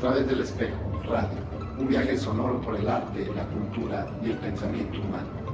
través del espejo, radio, un viaje sonoro por el arte, la cultura y el pensamiento humano.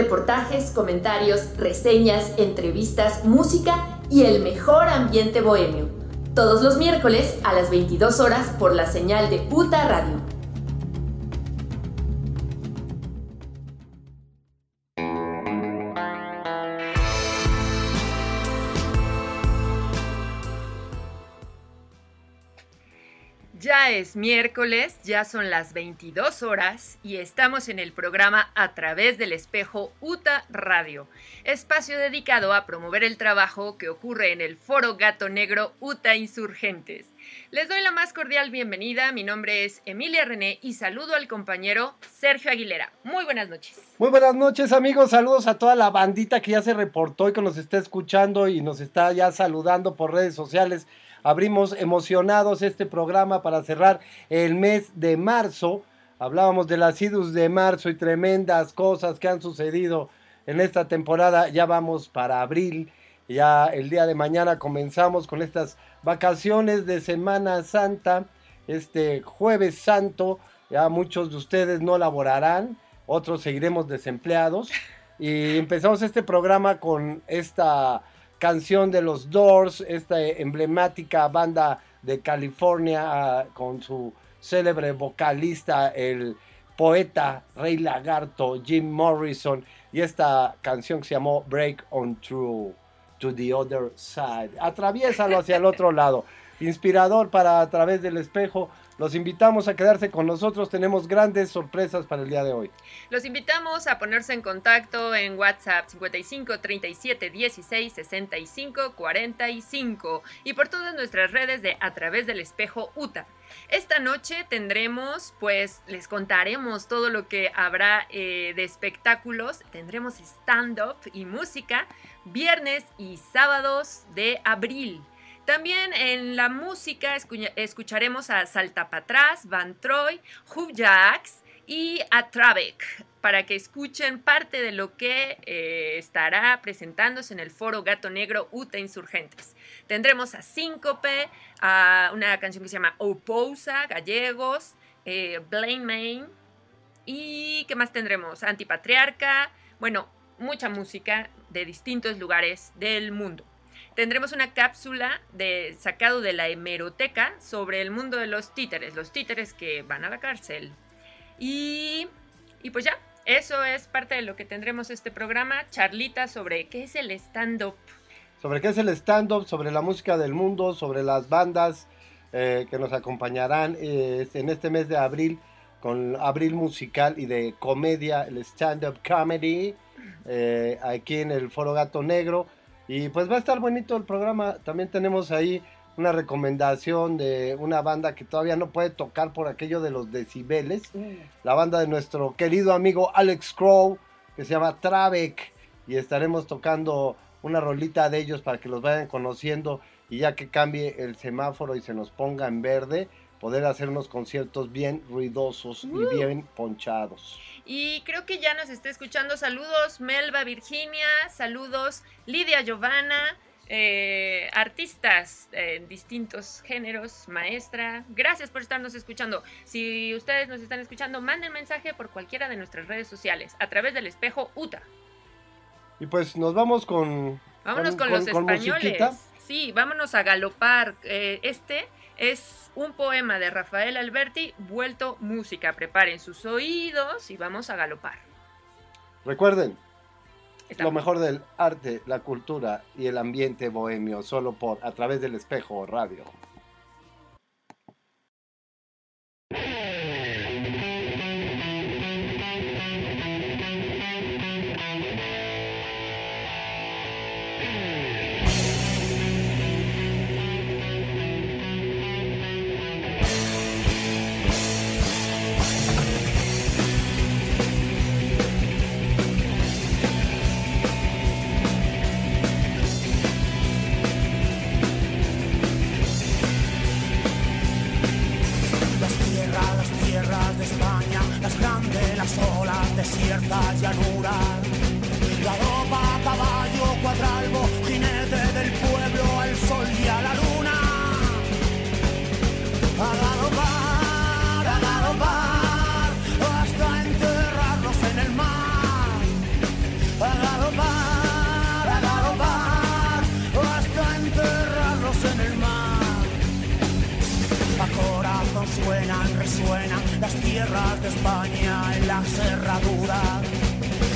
Reportajes, comentarios, reseñas, entrevistas, música y el mejor ambiente bohemio. Todos los miércoles a las 22 horas por la señal de UTA Radio. Es miércoles, ya son las 22 horas y estamos en el programa A través del espejo UTA Radio, espacio dedicado a promover el trabajo que ocurre en el Foro Gato Negro UTA Insurgentes. Les doy la más cordial bienvenida, mi nombre es Emilia René y saludo al compañero Sergio Aguilera. Muy buenas noches. Muy buenas noches amigos, saludos a toda la bandita que ya se reportó y que nos está escuchando y nos está ya saludando por redes sociales abrimos emocionados este programa para cerrar el mes de marzo. Hablábamos de las idus de marzo y tremendas cosas que han sucedido en esta temporada. Ya vamos para abril. Ya el día de mañana comenzamos con estas vacaciones de Semana Santa. Este jueves santo, ya muchos de ustedes no laborarán, otros seguiremos desempleados. Y empezamos este programa con esta canción de los Doors, esta emblemática banda de California ah, con su célebre vocalista, el poeta Rey Lagarto, Jim Morrison, y esta canción que se llamó Break on Through to the Other Side. Atraviésalo hacia el otro lado. Inspirador para a través del espejo los invitamos a quedarse con nosotros, tenemos grandes sorpresas para el día de hoy. Los invitamos a ponerse en contacto en WhatsApp 55 37 16 65 45 y por todas nuestras redes de A través del espejo UTA. Esta noche tendremos, pues les contaremos todo lo que habrá eh, de espectáculos, tendremos stand-up y música viernes y sábados de abril. También en la música escucharemos a Saltapatras, Van Troy, Hub Jacks y a Travek para que escuchen parte de lo que eh, estará presentándose en el foro Gato Negro UTA Insurgentes. Tendremos a Síncope, a una canción que se llama Opousa, Gallegos, eh, Blaine Main y ¿qué más tendremos? Antipatriarca, bueno, mucha música de distintos lugares del mundo tendremos una cápsula de, sacado de la hemeroteca sobre el mundo de los títeres, los títeres que van a la cárcel. Y, y pues ya, eso es parte de lo que tendremos este programa, charlita sobre qué es el stand-up. Sobre qué es el stand-up, sobre la música del mundo, sobre las bandas eh, que nos acompañarán eh, en este mes de abril con abril musical y de comedia, el stand-up comedy, eh, aquí en el Foro Gato Negro. Y pues va a estar bonito el programa. También tenemos ahí una recomendación de una banda que todavía no puede tocar por aquello de los decibeles. Mm. La banda de nuestro querido amigo Alex Crow, que se llama Travek. Y estaremos tocando una rolita de ellos para que los vayan conociendo. Y ya que cambie el semáforo y se nos ponga en verde, poder hacer unos conciertos bien ruidosos y bien ponchados. Y creo que ya nos está escuchando. Saludos Melba Virginia, saludos Lidia Giovanna, eh, artistas en distintos géneros, maestra. Gracias por estarnos escuchando. Si ustedes nos están escuchando, manden mensaje por cualquiera de nuestras redes sociales a través del espejo UTA. Y pues nos vamos con... Vámonos con, los españoles. sí, vámonos a galopar. Eh, este es un poema de Rafael Alberti vuelto música. Preparen sus oídos y vamos a galopar. Recuerden, lo mejor del arte, la cultura y el ambiente bohemio, solo por a través del espejo radio. Desiertas llanuras. las tierras de España en la cerradura.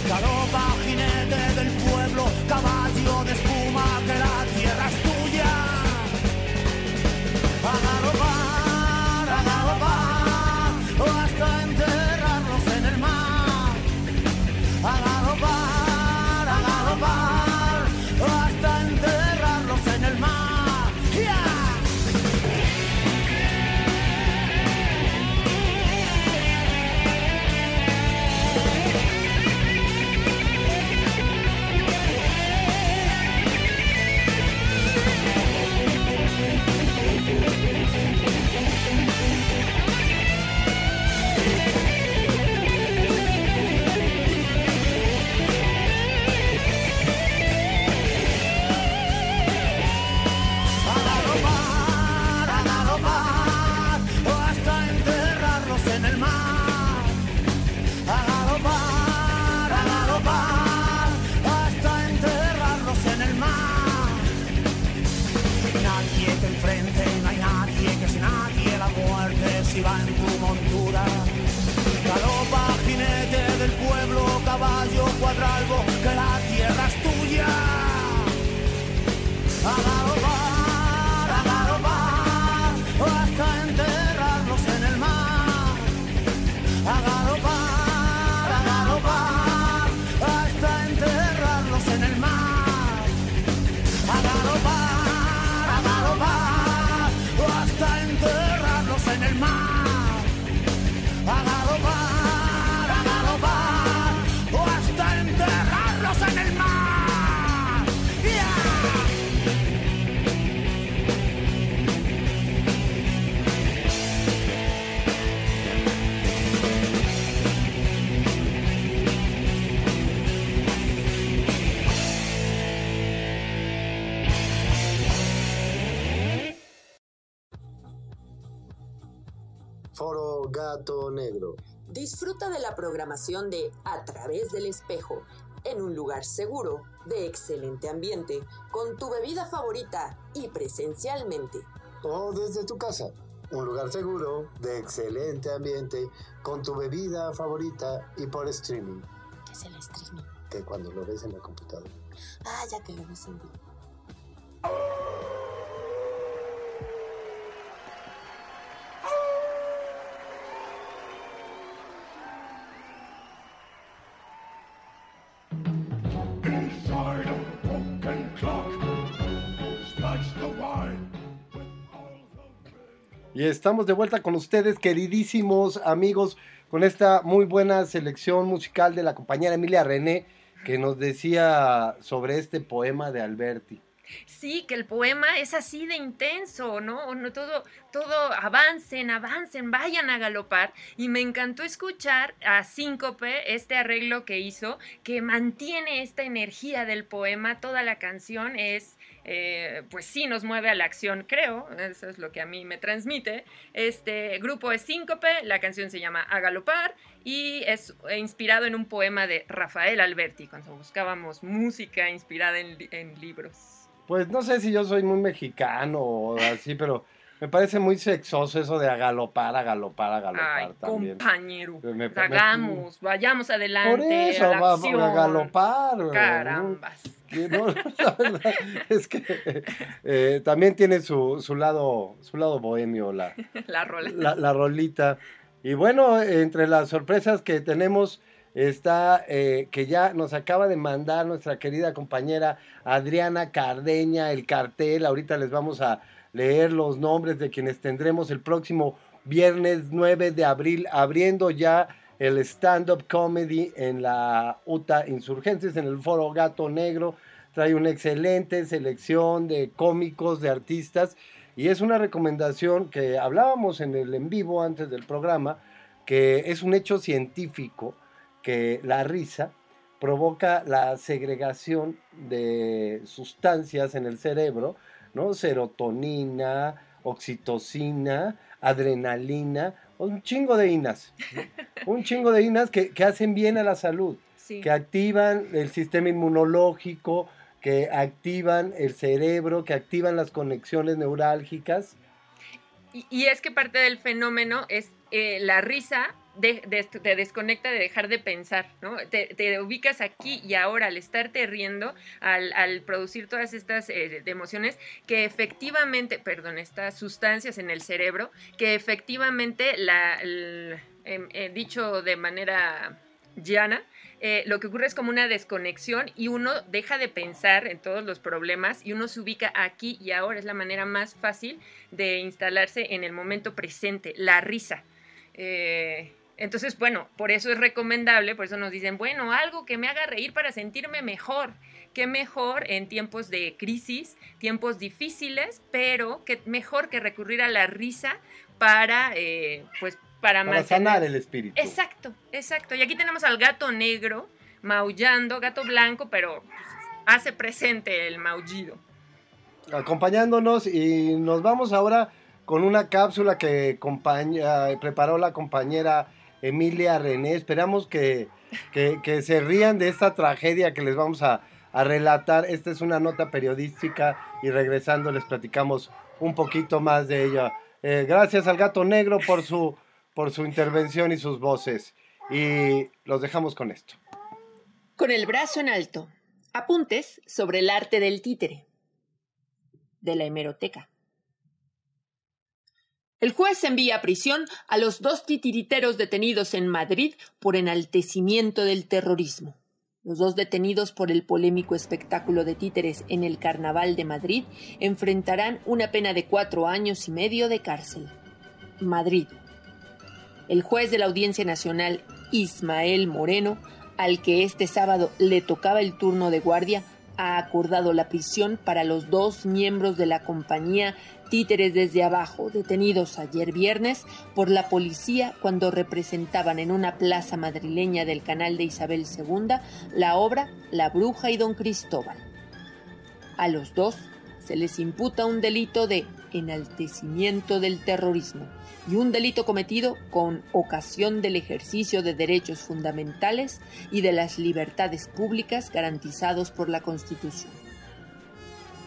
Galopa jinete del pueblo, caballo de espuma, que la tierra es Disfruta de la programación de A través del espejo, en un lugar seguro, de excelente ambiente, con tu bebida favorita y presencialmente. O desde tu casa. Un lugar seguro, de excelente ambiente, con tu bebida favorita y por streaming. ¿Qué es el streaming? Que cuando lo ves en la computadora. Ah, ya que lo ves en vivo. Y estamos de vuelta con ustedes, queridísimos amigos, con esta muy buena selección musical de la compañera Emilia René, que nos decía sobre este poema de Alberti. Sí, que el poema es así de intenso, ¿no? todo, todo, avancen, avancen, vayan a galopar. Y me encantó escuchar a Síncope, este arreglo que hizo, que mantiene esta energía del poema. Toda la canción es, eh, pues sí, nos mueve a la acción, creo. Eso es lo que a mí me transmite. Este grupo es Síncope, la canción se llama A Galopar y es eh, inspirado en un poema de Rafael Alberti, cuando buscábamos música inspirada en, en libros. Pues no sé si yo soy muy mexicano o así, pero me parece muy sexoso eso de a galopar, a galopar, a galopar Ay, también. compañero. Me- me- Hagamos, vayamos adelante. Por eso, a la va, acción. a galopar. güey, ¿no? Carambas. No, la verdad es que eh, también tiene su, su lado su lado bohemio la, La rola. la, la rolita. Y bueno, entre las sorpresas que tenemos está eh, que ya nos acaba de mandar nuestra querida compañera Adriana Cardeña el cartel. Ahorita les vamos a leer los nombres de quienes tendremos el próximo viernes 9 de abril, abriendo ya el stand-up comedy en la UTA Insurgentes, en el Foro Gato Negro. Trae una excelente selección de cómicos, de artistas. Y es una recomendación que hablábamos en el en vivo antes del programa, que es un hecho científico que la risa provoca la segregación de sustancias en el cerebro, ¿no? Serotonina, oxitocina, adrenalina, un chingo de inas, un chingo de inas que, que hacen bien a la salud, Sí. que activan el sistema inmunológico, que activan el cerebro, que activan las conexiones neurálgicas. Y, y es que parte del fenómeno es eh, la risa de- te desconecta de dejar de pensar, ¿no? Te, ubicas aquí y ahora al estarte riendo, al, al producir todas estas eh, emociones, que efectivamente, perdón, estas sustancias en el cerebro, que efectivamente, la, em, eh, dicho de manera llana, eh, lo que ocurre es como una desconexión y uno deja de pensar en todos los problemas y uno se ubica aquí y ahora. Es la manera más fácil de instalarse en el momento presente, la risa. Entonces, bueno, por eso es recomendable, por eso nos dicen, bueno, algo que me haga reír para sentirme mejor. Qué mejor en tiempos de crisis, tiempos difíciles, pero qué mejor que recurrir a la risa para, eh, pues, para, Para mantener- sanar el espíritu. Exacto, exacto. Y aquí tenemos al gato negro maullando, gato blanco, pero pues, hace presente el maullido. acompañándonos y nos vamos ahora con una cápsula que compaña- preparó la compañera Emilia René. Esperamos que, que- se rían de esta tragedia que les vamos a, a relatar. Esta es una nota periodística y regresando les platicamos un poquito más de ella. Eh, gracias al gato negro por su, por su intervención y sus voces. Y los dejamos con esto. Con el brazo en alto. Apuntes sobre el arte del títere. De la hemeroteca. El juez envía a prisión a los dos titiriteros detenidos en Madrid por enaltecimiento del terrorismo. Los dos detenidos por el polémico espectáculo de títeres en el Carnaval de Madrid enfrentarán una pena de cuatro años y medio de cárcel. Madrid. El juez de la Audiencia Nacional, Ismael Moreno, al que este sábado le tocaba el turno de guardia, ha acordado la prisión para los dos miembros de la compañía Títeres desde abajo, detenidos ayer viernes por la policía cuando representaban en una plaza madrileña del canal de Isabel II la obra La Bruja y Don Cristóbal. A los dos se les imputa un delito de enaltecimiento del terrorismo y un delito cometido con ocasión del ejercicio de derechos fundamentales y de las libertades públicas garantizados por la Constitución.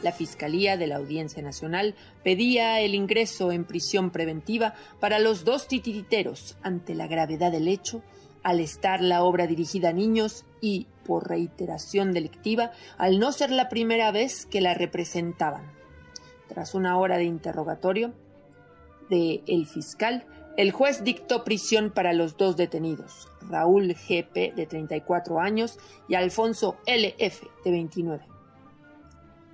La Fiscalía de la Audiencia Nacional pedía el ingreso en prisión preventiva para los dos titiriteros ante la gravedad del hecho, al estar la obra dirigida a niños y, por reiteración delictiva, al no ser la primera vez que la representaban. Tras una hora de interrogatorio de el fiscal, el juez dictó prisión para los dos detenidos, Raúl GP de 34 años y Alfonso LF de 29.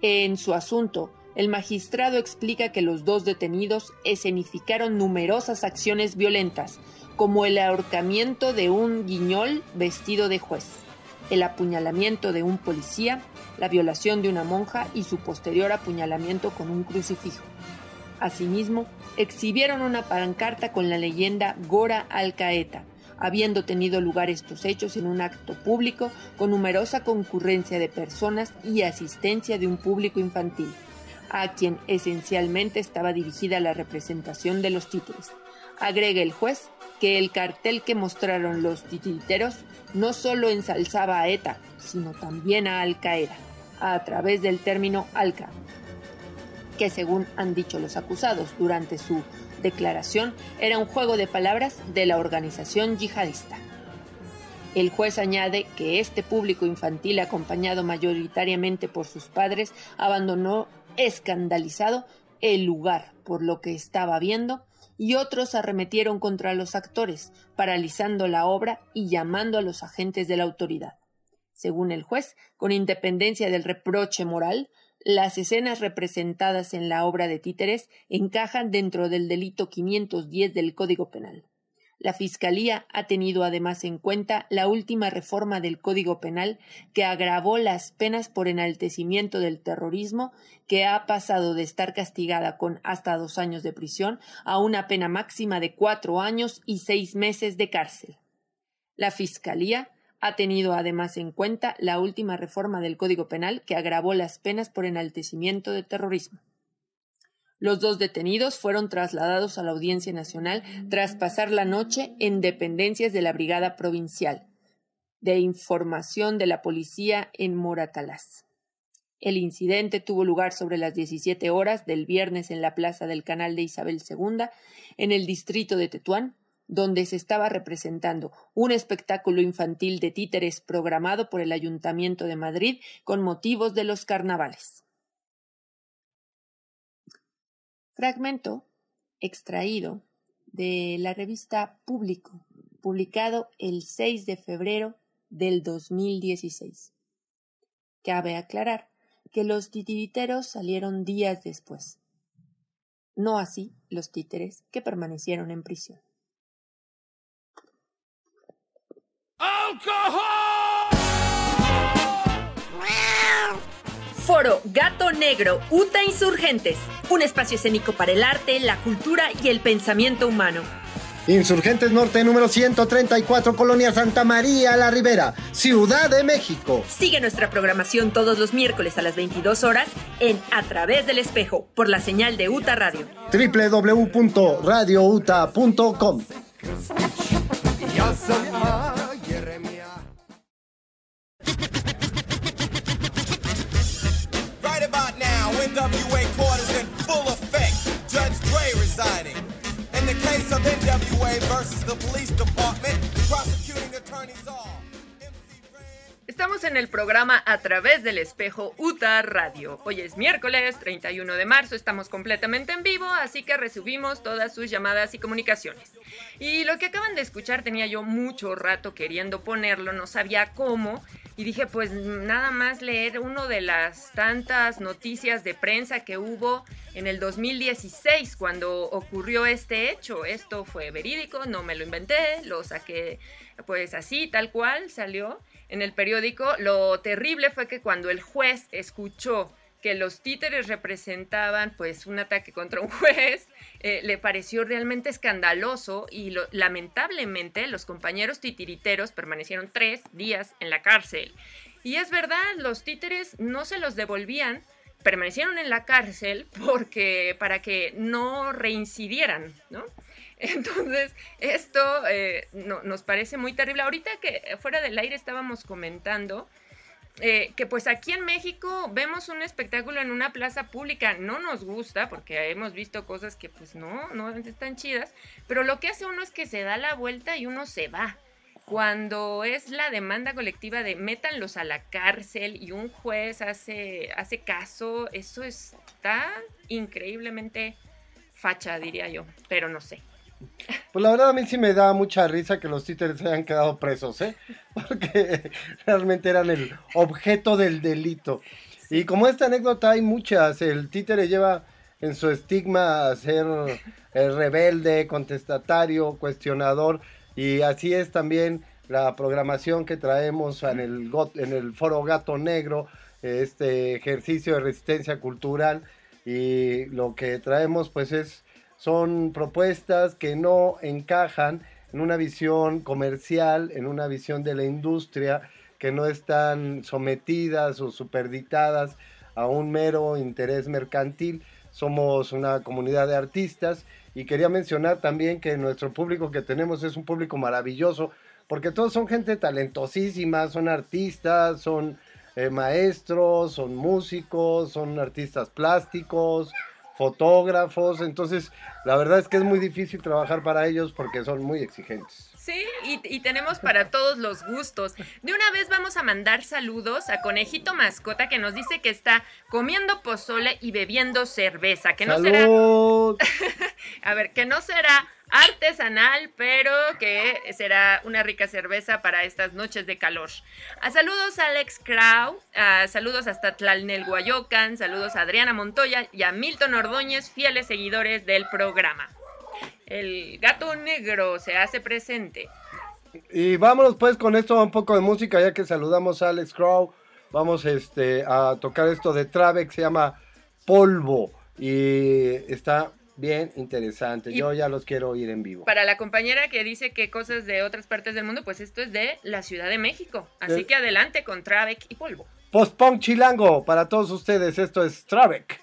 En su asunto, el magistrado explica que los dos detenidos escenificaron numerosas acciones violentas, como el ahorcamiento de un guiñol vestido de juez, el apuñalamiento de un policía, la violación de una monja y su posterior apuñalamiento con un crucifijo. Asimismo, exhibieron una pancarta con la leyenda Gora Alcaeta, habiendo tenido lugar estos hechos en un acto público con numerosa concurrencia de personas y asistencia de un público infantil, a quien esencialmente estaba dirigida la representación de los títulos. Agrega el juez que el cartel que mostraron los titiriteros no solo ensalzaba a ETA, sino también a Al Qaeda, a través del término Alca, que según han dicho los acusados durante su declaración era un juego de palabras de la organización yihadista. El juez añade que este público infantil, acompañado mayoritariamente por sus padres, abandonó escandalizado el lugar por lo que estaba viendo y otros arremetieron contra los actores, paralizando la obra y llamando a los agentes de la autoridad. Según el juez, con independencia del reproche moral, las escenas representadas en la obra de títeres encajan dentro del delito 510 del Código Penal. La Fiscalía ha tenido además en cuenta la última reforma del Código Penal que agravó las penas por enaltecimiento del terrorismo, que ha pasado de estar castigada con hasta dos años de prisión a una pena máxima de cuatro años y seis meses de cárcel. La Fiscalía ha tenido además en cuenta la última reforma del Código Penal que agravó las penas por enaltecimiento de terrorismo. Los dos detenidos fueron trasladados a la Audiencia Nacional tras pasar la noche en dependencias de la Brigada Provincial de Información de la Policía en Moratalaz. El incidente tuvo lugar sobre las 17 horas del viernes en la plaza del Canal de Isabel II, en el distrito de Tetuán, donde se estaba representando un espectáculo infantil de títeres programado por el Ayuntamiento de Madrid con motivos de los carnavales. Fragmento extraído de la revista Público, publicado el 6 de febrero del 2016. Cabe aclarar que los titiriteros salieron días después. No así los títeres que permanecieron en prisión. Foro Gato Negro, UTA Insurgentes, un espacio escénico para el arte, la cultura y el pensamiento humano. Insurgentes Norte número 134, Colonia Santa María La Ribera, Ciudad de México. Sigue nuestra programación todos los miércoles a las 22 horas en A través del espejo por la señal de UTA Radio. www.radiouta.com. Estamos en el programa A través del espejo UTA Radio. Hoy es miércoles 31 de marzo, estamos completamente en vivo, así que resubimos todas sus llamadas y comunicaciones. Y lo que acaban de escuchar tenía yo mucho rato queriendo ponerlo, no sabía cómo, y dije pues nada más leer uno de las tantas noticias de prensa que hubo en el 2016 cuando ocurrió este hecho. Esto fue verídico, no me lo inventé, lo saqué pues así, tal cual salió en el periódico. Lo terrible fue que cuando el juez escuchó que los títeres representaban pues un ataque contra un juez, eh, le pareció realmente escandaloso y lamentablemente los compañeros titiriteros permanecieron tres días en la cárcel. Y es verdad, los títeres no se los devolvían, permanecieron en la cárcel porque para que no reincidieran, ¿no? Entonces, esto eh, no- nos parece muy terrible. Ahorita que fuera del aire estábamos comentando eh, que pues aquí en México vemos un espectáculo en una plaza pública, no nos gusta porque hemos visto cosas que pues no, no están chidas, pero lo que hace uno es que se da la vuelta y uno se va. Cuando es la demanda colectiva de métanlos a la cárcel y un juez hace, hace caso, eso está increíblemente facha, diría yo, pero no sé. Pues la verdad a mí sí me da mucha risa que los títeres hayan quedado presos, ¿eh? Porque realmente eran el objeto del delito. Y como esta anécdota hay muchas, el títere lleva en su estigma a ser eh, rebelde, contestatario, cuestionador, y así es también la programación que traemos en el, en el Foro Gato Negro, este ejercicio de resistencia cultural, y lo que traemos pues es son propuestas que no encajan en una visión comercial, en una visión de la industria, que no están sometidas o superditadas a un mero interés mercantil. Somos una comunidad de artistas y quería mencionar también que nuestro público que tenemos es un público maravilloso, porque todos son gente talentosísima, son artistas, son eh, maestros, son músicos, son artistas plásticos, fotógrafos, entonces la verdad es que es muy difícil trabajar para ellos porque son muy exigentes. Sí, y, y tenemos para todos los gustos. De una vez vamos a mandar saludos a Conejito Mascota que nos dice que está comiendo pozole y bebiendo cerveza. Que no será, a ver, que no será artesanal, pero que será una rica cerveza para estas noches de calor. A saludos a Alex Crow, a saludos hasta Tlalnelhuayocan, saludos a Adriana Montoya y a Milton Ordóñez, fieles seguidores del programa. El gato negro se hace presente. Y vámonos pues con esto un poco de música, ya que saludamos a Alex Crow. Vamos este, a tocar esto de Trave que se llama Polvo. Y está bien interesante. Y- Yo ya los quiero oír en vivo. Para la compañera que dice que cosas de otras partes del mundo, pues esto es de la Ciudad de México. Así Eh. que adelante con Travek y Polvo. Post-punk chilango para todos ustedes. Esto es Travek.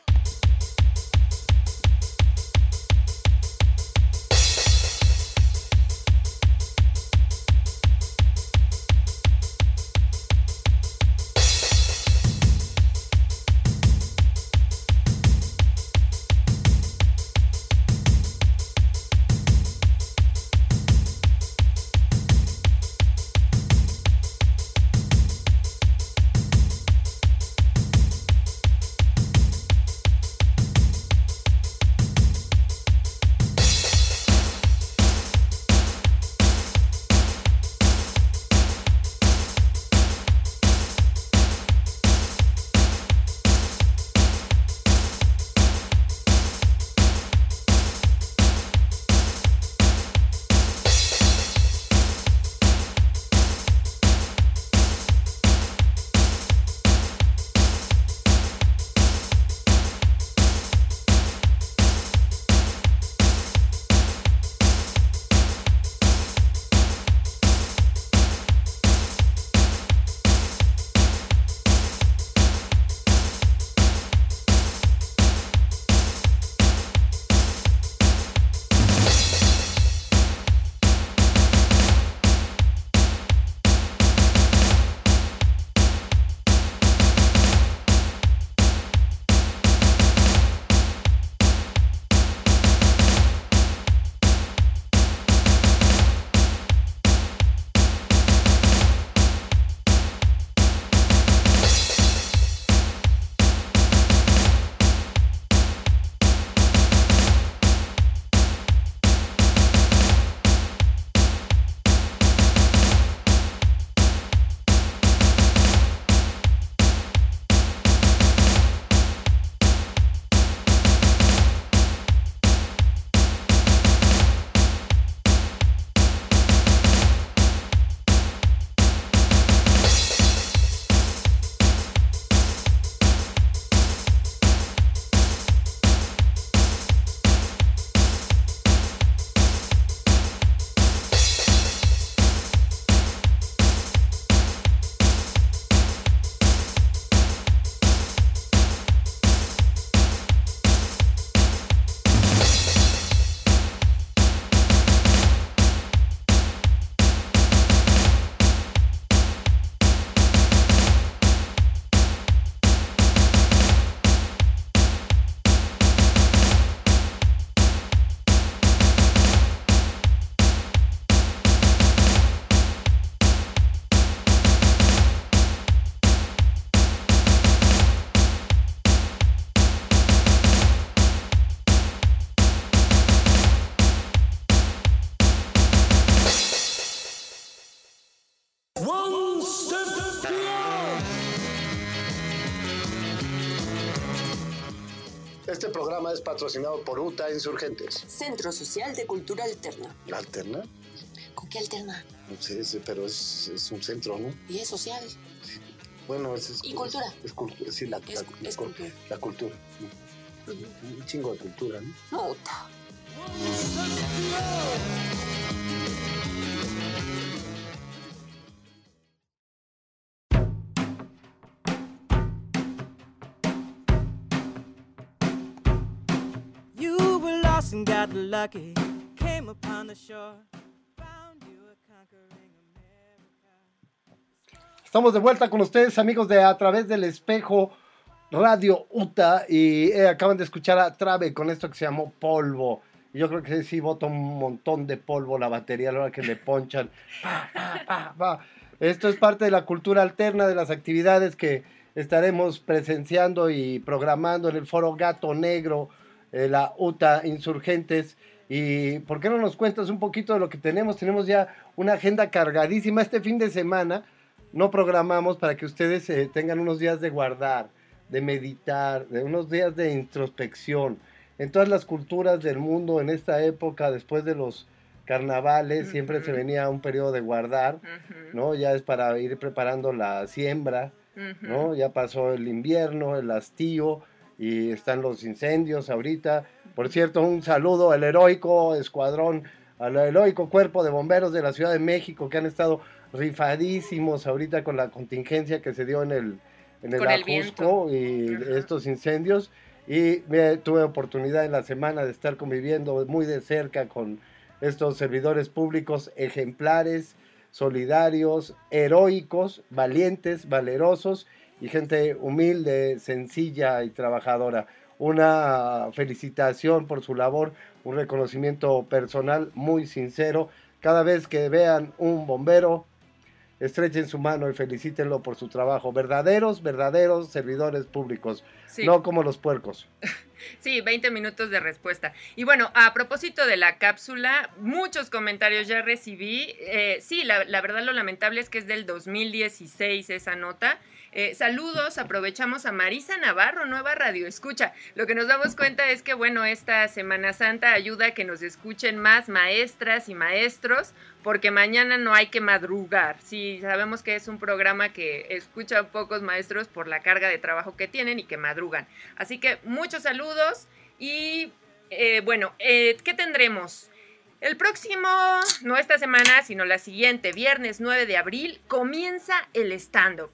Programa es patrocinado por UTA Insurgentes. Centro Social de Cultura Alterna. ¿La alterna? ¿Con qué alterna? No sé, sí, pero es, es un centro, ¿no? Y es social. Bueno, es, es ¿Y cultura? Es, cultura, sí, la, Es- la- es la- cultura. la cultura. sí. Un chingo de cultura, ¿no? Puta. You got lucky. Came upon the shore. Estamos de vuelta con ustedes, amigos de A través del espejo Radio UTA. Y eh, acaban de escuchar a Trave con esto que se llamó polvo. Yo creo que sí bota un montón de polvo la batería a la hora que le ponchan. Pa, pa, pa. Esto es parte de la cultura alterna de las actividades que estaremos presenciando y programando en el foro Gato Negro, eh, la UTA Insurgentes. Y ¿por qué no nos cuentas un poquito de lo que tenemos? Tenemos ya una agenda cargadísima este fin de semana no programamos para que ustedes eh, tengan unos días de guardar, de meditar, de unos días de introspección. En todas las culturas del mundo, en esta época, después de los carnavales, siempre se venía un periodo de guardar, ¿no? Ya es para ir preparando la siembra. ¿no? Ya pasó el invierno, el hastío y están los incendios ahorita. Por cierto, un saludo al heroico escuadrón, al heroico cuerpo de bomberos de la Ciudad de México que han estado rifadísimos ahorita con la contingencia que se dio en el, en el Ajusco y Ajá. estos incendios. Y me, tuve oportunidad en la semana de estar conviviendo muy de cerca con estos servidores públicos ejemplares, solidarios, heroicos, valientes, valerosos y gente humilde, sencilla y trabajadora. Una felicitación por su labor, un reconocimiento personal muy sincero. Cada vez que vean un bombero, estrechen su mano y felicítenlo por su trabajo. Verdaderos, verdaderos servidores públicos, Sí. no como los puercos. Sí, 20 minutos de respuesta. Y bueno, a propósito de la cápsula, muchos comentarios ya recibí. Eh, sí, la, la verdad lo lamentable es que es del 2016 esa nota. Eh, saludos, aprovechamos a Marisa Navarro, nueva radio escucha. Lo que nos damos cuenta es que, bueno, esta Semana Santa ayuda a que nos escuchen más maestras y maestros, porque mañana no hay que madrugar. Sí, sabemos que es un programa que escucha pocos maestros por la carga de trabajo que tienen y que madrugan. Así que muchos saludos y eh, bueno, eh, ¿qué tendremos? El próximo, no esta semana, sino la siguiente, viernes 9 de abril, comienza el stand-up.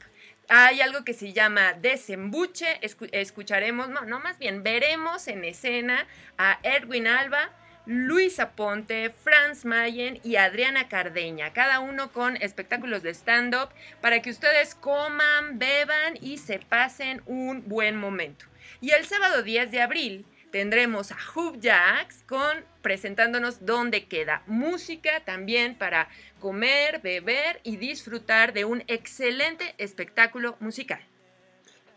Hay algo que se llama desembuche, escu- escucharemos, no, no, más bien veremos en escena a Edwin Alba, Luisa Ponte, Franz Mayen y Adriana Cardeña, cada uno con espectáculos de stand-up para que ustedes coman, beban y se pasen un buen momento. Y el sábado 10 de abril tendremos a Hub Jacks con presentándonos dónde queda música también para comer, beber y disfrutar de un excelente espectáculo musical.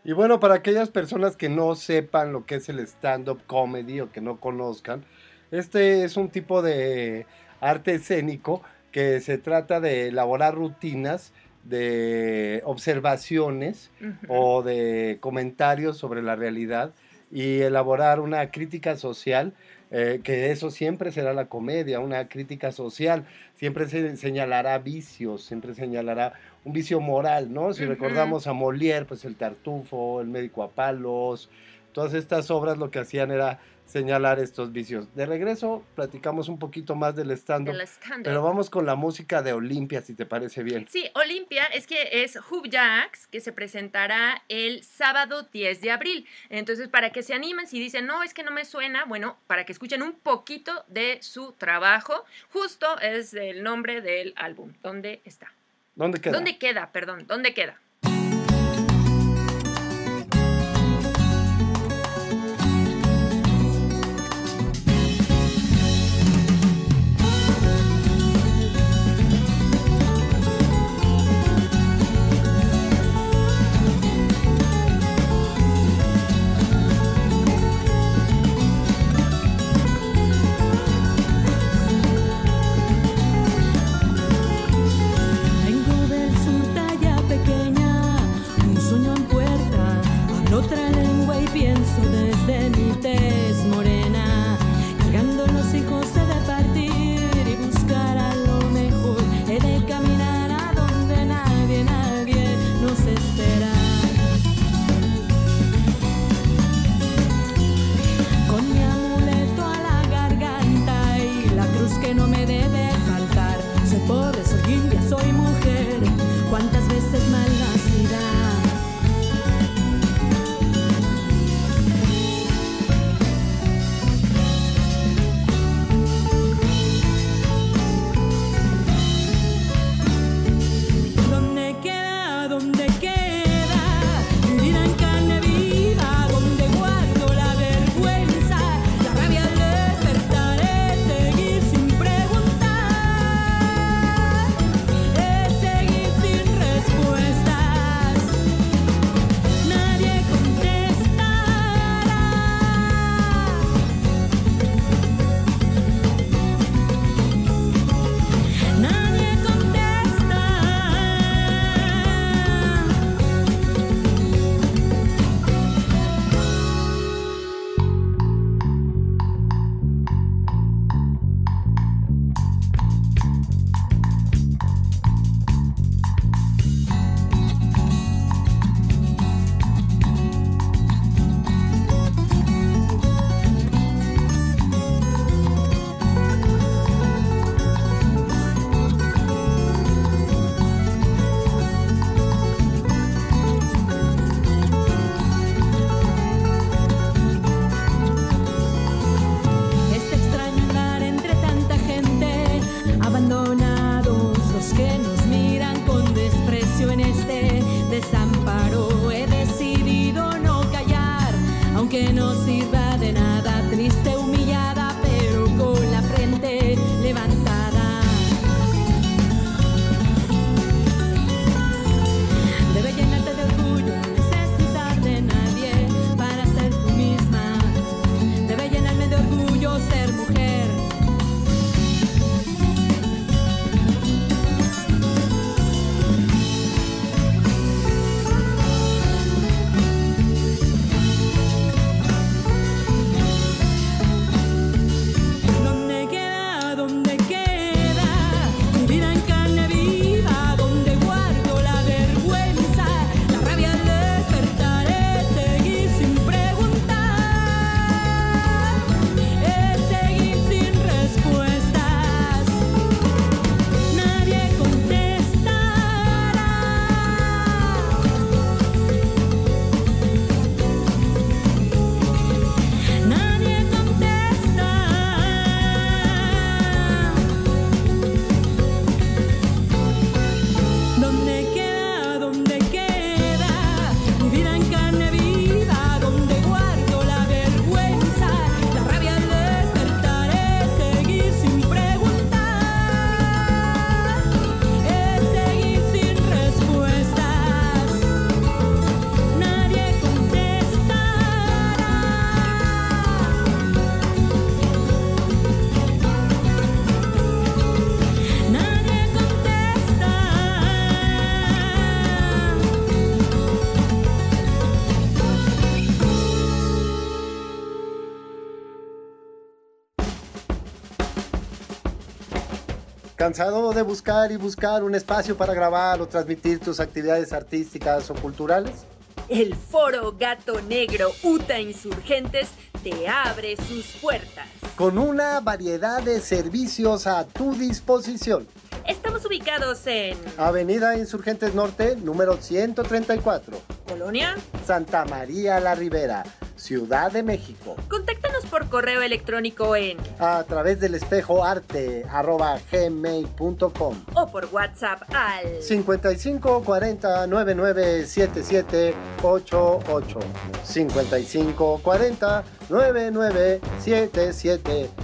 Y bueno, para aquellas personas que no sepan lo que es el stand-up comedy o que no conozcan, este es un tipo de arte escénico que se trata de elaborar rutinas de observaciones o de comentarios sobre la realidad y elaborar una crítica social, eh, que eso siempre será la comedia, una crítica social, siempre se señalará vicios, siempre señalará un vicio moral, ¿no? Si recordamos a Molière, pues el tartufo, el médico a palos, todas estas obras lo que hacían era señalar estos vicios. De regreso, platicamos un poquito más del stand-up, pero vamos con la música de Olimpia, si te parece bien. Sí, Olimpia es que es Hub Jacks que se presentará el sábado 10 de abril. Entonces, para que se animen, si dicen, no, es que no me suena, bueno, para que escuchen un poquito de su trabajo. Justo es el nombre del álbum. ¿Dónde está? ¿Dónde queda? ¿Dónde queda? Perdón, ¿dónde queda? ¿Cansado de buscar y buscar un espacio para grabar o transmitir tus actividades artísticas o culturales? El Foro Gato Negro UTA Insurgentes te abre sus puertas. Con una variedad de servicios a tu disposición. Estamos ubicados en Avenida Insurgentes Norte, número 134. Colonia Santa María la Ribera. Ciudad de México. Contáctanos por correo electrónico en a través del espejo arte arroba gmail.com o por WhatsApp al 55 40 99 77 88 55 40 99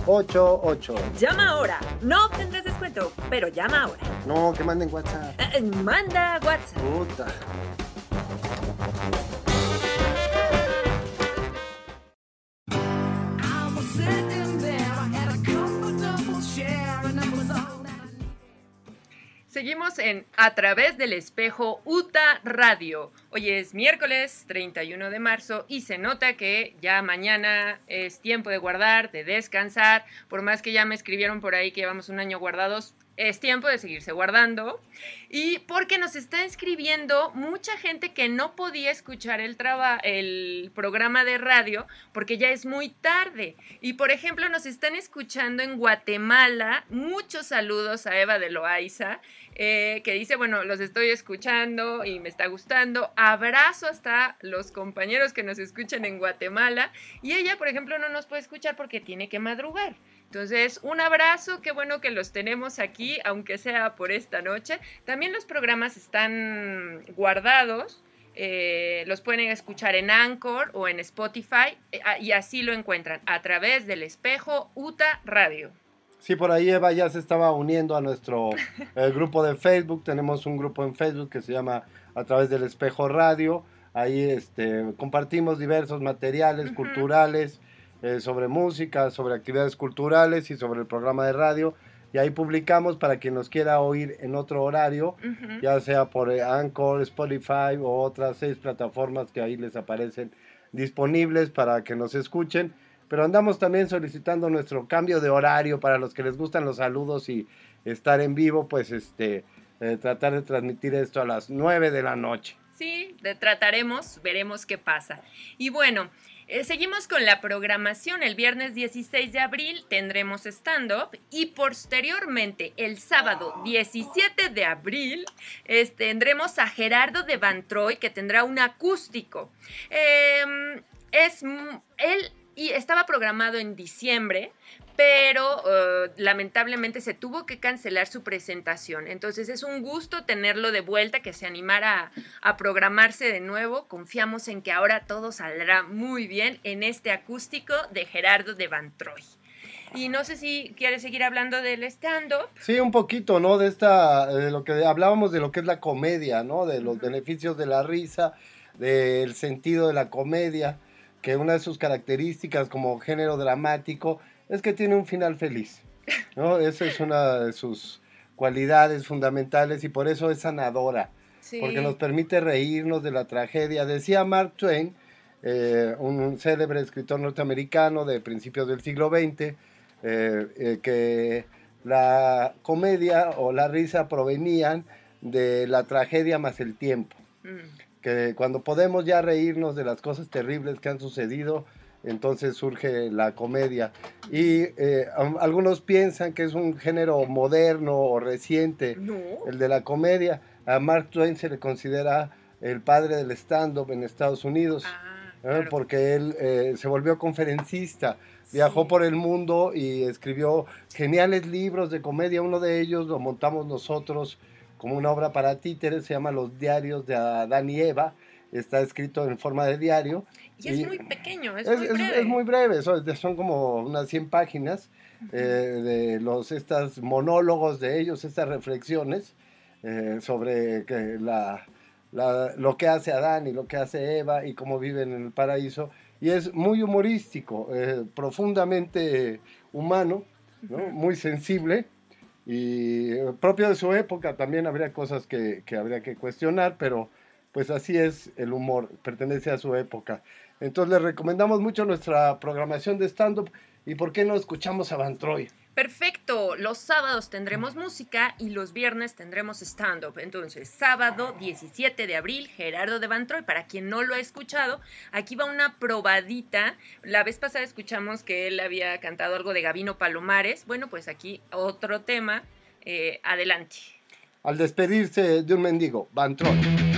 88 Llama ahora, no obtendrás descuento, pero llama ahora. No, que manden WhatsApp. Eh, eh manda WhatsApp. Puta. Seguimos en A través del espejo UTA Radio. Hoy es miércoles 31 de marzo y se nota que ya mañana es tiempo de guardar, de descansar. Por más que ya me escribieron por ahí que llevamos un año guardados, es tiempo de seguirse guardando. Y porque nos está escribiendo mucha gente que no podía escuchar el, programa de radio porque ya es muy tarde. Y por ejemplo, nos están escuchando en Guatemala. Muchos saludos a Eva de Loaiza, eh, que dice, bueno, los estoy escuchando y me está gustando. Abrazo hasta los compañeros que nos escuchan en Guatemala. Y ella, por ejemplo, no nos puede escuchar porque tiene que madrugar. Entonces, un abrazo, qué bueno que los tenemos aquí, aunque sea por esta noche. También los programas están guardados, eh, los pueden escuchar en Anchor o en Spotify eh, ah, y así lo encuentran a través del espejo UTA Radio. Sí, por ahí Eva ya se estaba uniendo a nuestro eh, grupo de Facebook. Tenemos un grupo en Facebook que se llama A través del espejo radio. Ahí este, compartimos diversos materiales culturales eh, sobre música, sobre actividades culturales y sobre el programa de radio. Y ahí publicamos para quien nos quiera oír en otro horario, ya sea por eh, Anchor, Spotify o otras seis plataformas que ahí les aparecen disponibles para que nos escuchen. Pero andamos también solicitando nuestro cambio de horario para los que les gustan los saludos y estar en vivo, pues este eh, tratar de transmitir esto a las 9 de la noche. Sí, de- trataremos, veremos qué pasa. Y bueno, eh, seguimos con la programación. El viernes 16 de abril tendremos stand-up y posteriormente el sábado 17 de abril tendremos a Gerardo de Van Troy que tendrá un acústico. Em, es mm, él y estaba programado en diciembre, pero eh, lamentablemente se tuvo que cancelar su presentación. Entonces es un gusto tenerlo de vuelta, que se animara a, a programarse de nuevo. Confiamos en que ahora todo saldrá muy bien en este acústico de Gerardo de Van Troy. Y no sé si quieres seguir hablando del stand-up. Sí, un poquito, ¿no? De esta, de lo que hablábamos de lo que es la comedia, ¿no? De los beneficios de la risa, del sentido de la comedia, que una de sus características como género dramático es que tiene un final feliz, ¿no? Esa es una de sus cualidades fundamentales y por eso es sanadora, Sí. porque nos permite reírnos de la tragedia. Decía Mark Twain, eh, un célebre escritor norteamericano de principios del siglo XX, eh, eh, que la comedia o la risa provenían de la tragedia más el tiempo. Mm. Que cuando podemos ya reírnos de las cosas terribles que han sucedido, entonces surge la comedia. Y eh, algunos piensan que es un género moderno o reciente, No. el de la comedia. A Mark Twain se le considera el padre del stand-up en Estados Unidos. Ah, ¿eh? claro. porque él eh, se volvió conferencista, viajó Sí. por el mundo y escribió geniales libros de comedia. Uno de ellos lo montamos nosotros como una obra para títeres, se llama Los Diarios de Adán y Eva. Está escrito en forma de diario. Y es y- muy pequeño, es, Es, muy es- breve. es muy breve, son, son como unas 100 páginas eh, de los estas monólogos de ellos, estas reflexiones eh, sobre que la, la- lo que hace Adán y lo que hace Eva y cómo viven en el paraíso. Y es muy humorístico, eh, profundamente humano, ¿no? muy sensible y eh, propio de su época. También habría cosas que, que habría que cuestionar, pero pues así es el humor, pertenece a su época. Entonces les recomendamos mucho nuestra programación de stand-up y por qué no escuchamos a Van Troy. Perfecto, los sábados tendremos música y los viernes tendremos stand-up. Entonces, sábado 17 de abril, Gerardo de Van Troy. Para quien no lo ha escuchado, aquí va una probadita. La vez pasada escuchamos que él había cantado algo de Gavino Palomares. Bueno, pues aquí otro tema. Eh, adelante. Al despedirse de un mendigo, Van Troy.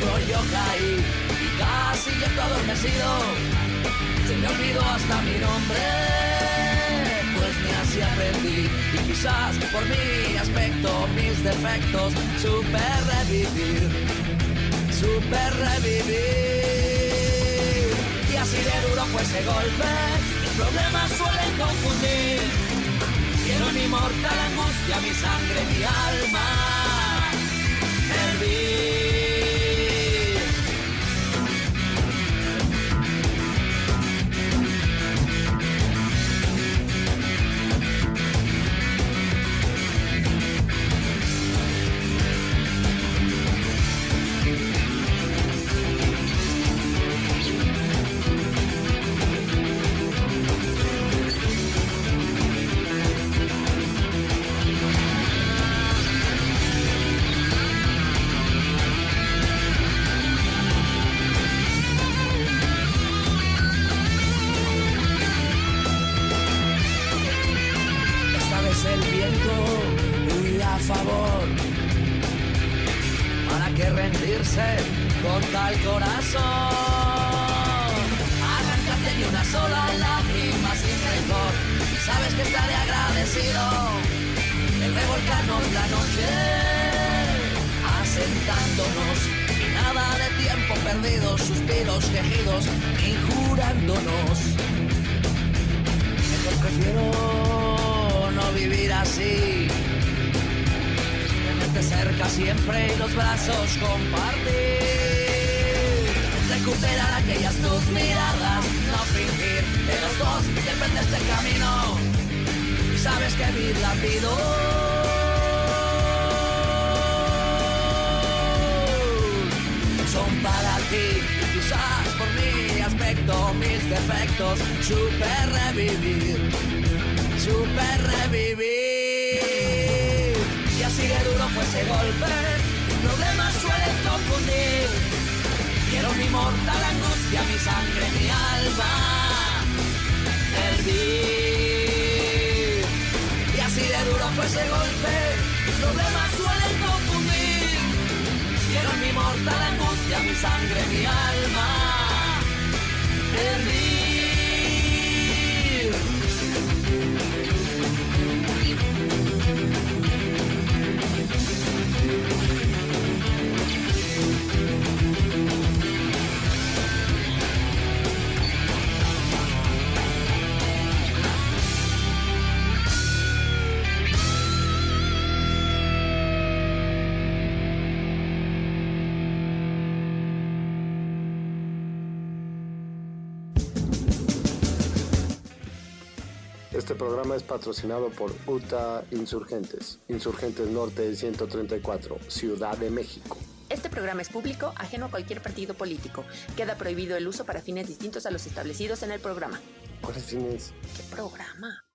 Borracho yo caí y casi ya todo adormecido. Se me olvidó hasta mi nombre, pues ni así aprendí. Y quizás por mi aspecto, mis defectos, supe revivir, supe revivir. Y así de duro fue ese golpe, mis problemas suelen confundir. Quiero mi mortal angustia, mi sangre, mi alma, Este programa es patrocinado por UTA Insurgentes, Insurgentes Norte 134, Ciudad de México. Este programa es público, ajeno a cualquier partido político. Queda prohibido el uso para fines distintos a los establecidos en el programa. ¿Cuáles fines? ¿Qué programa?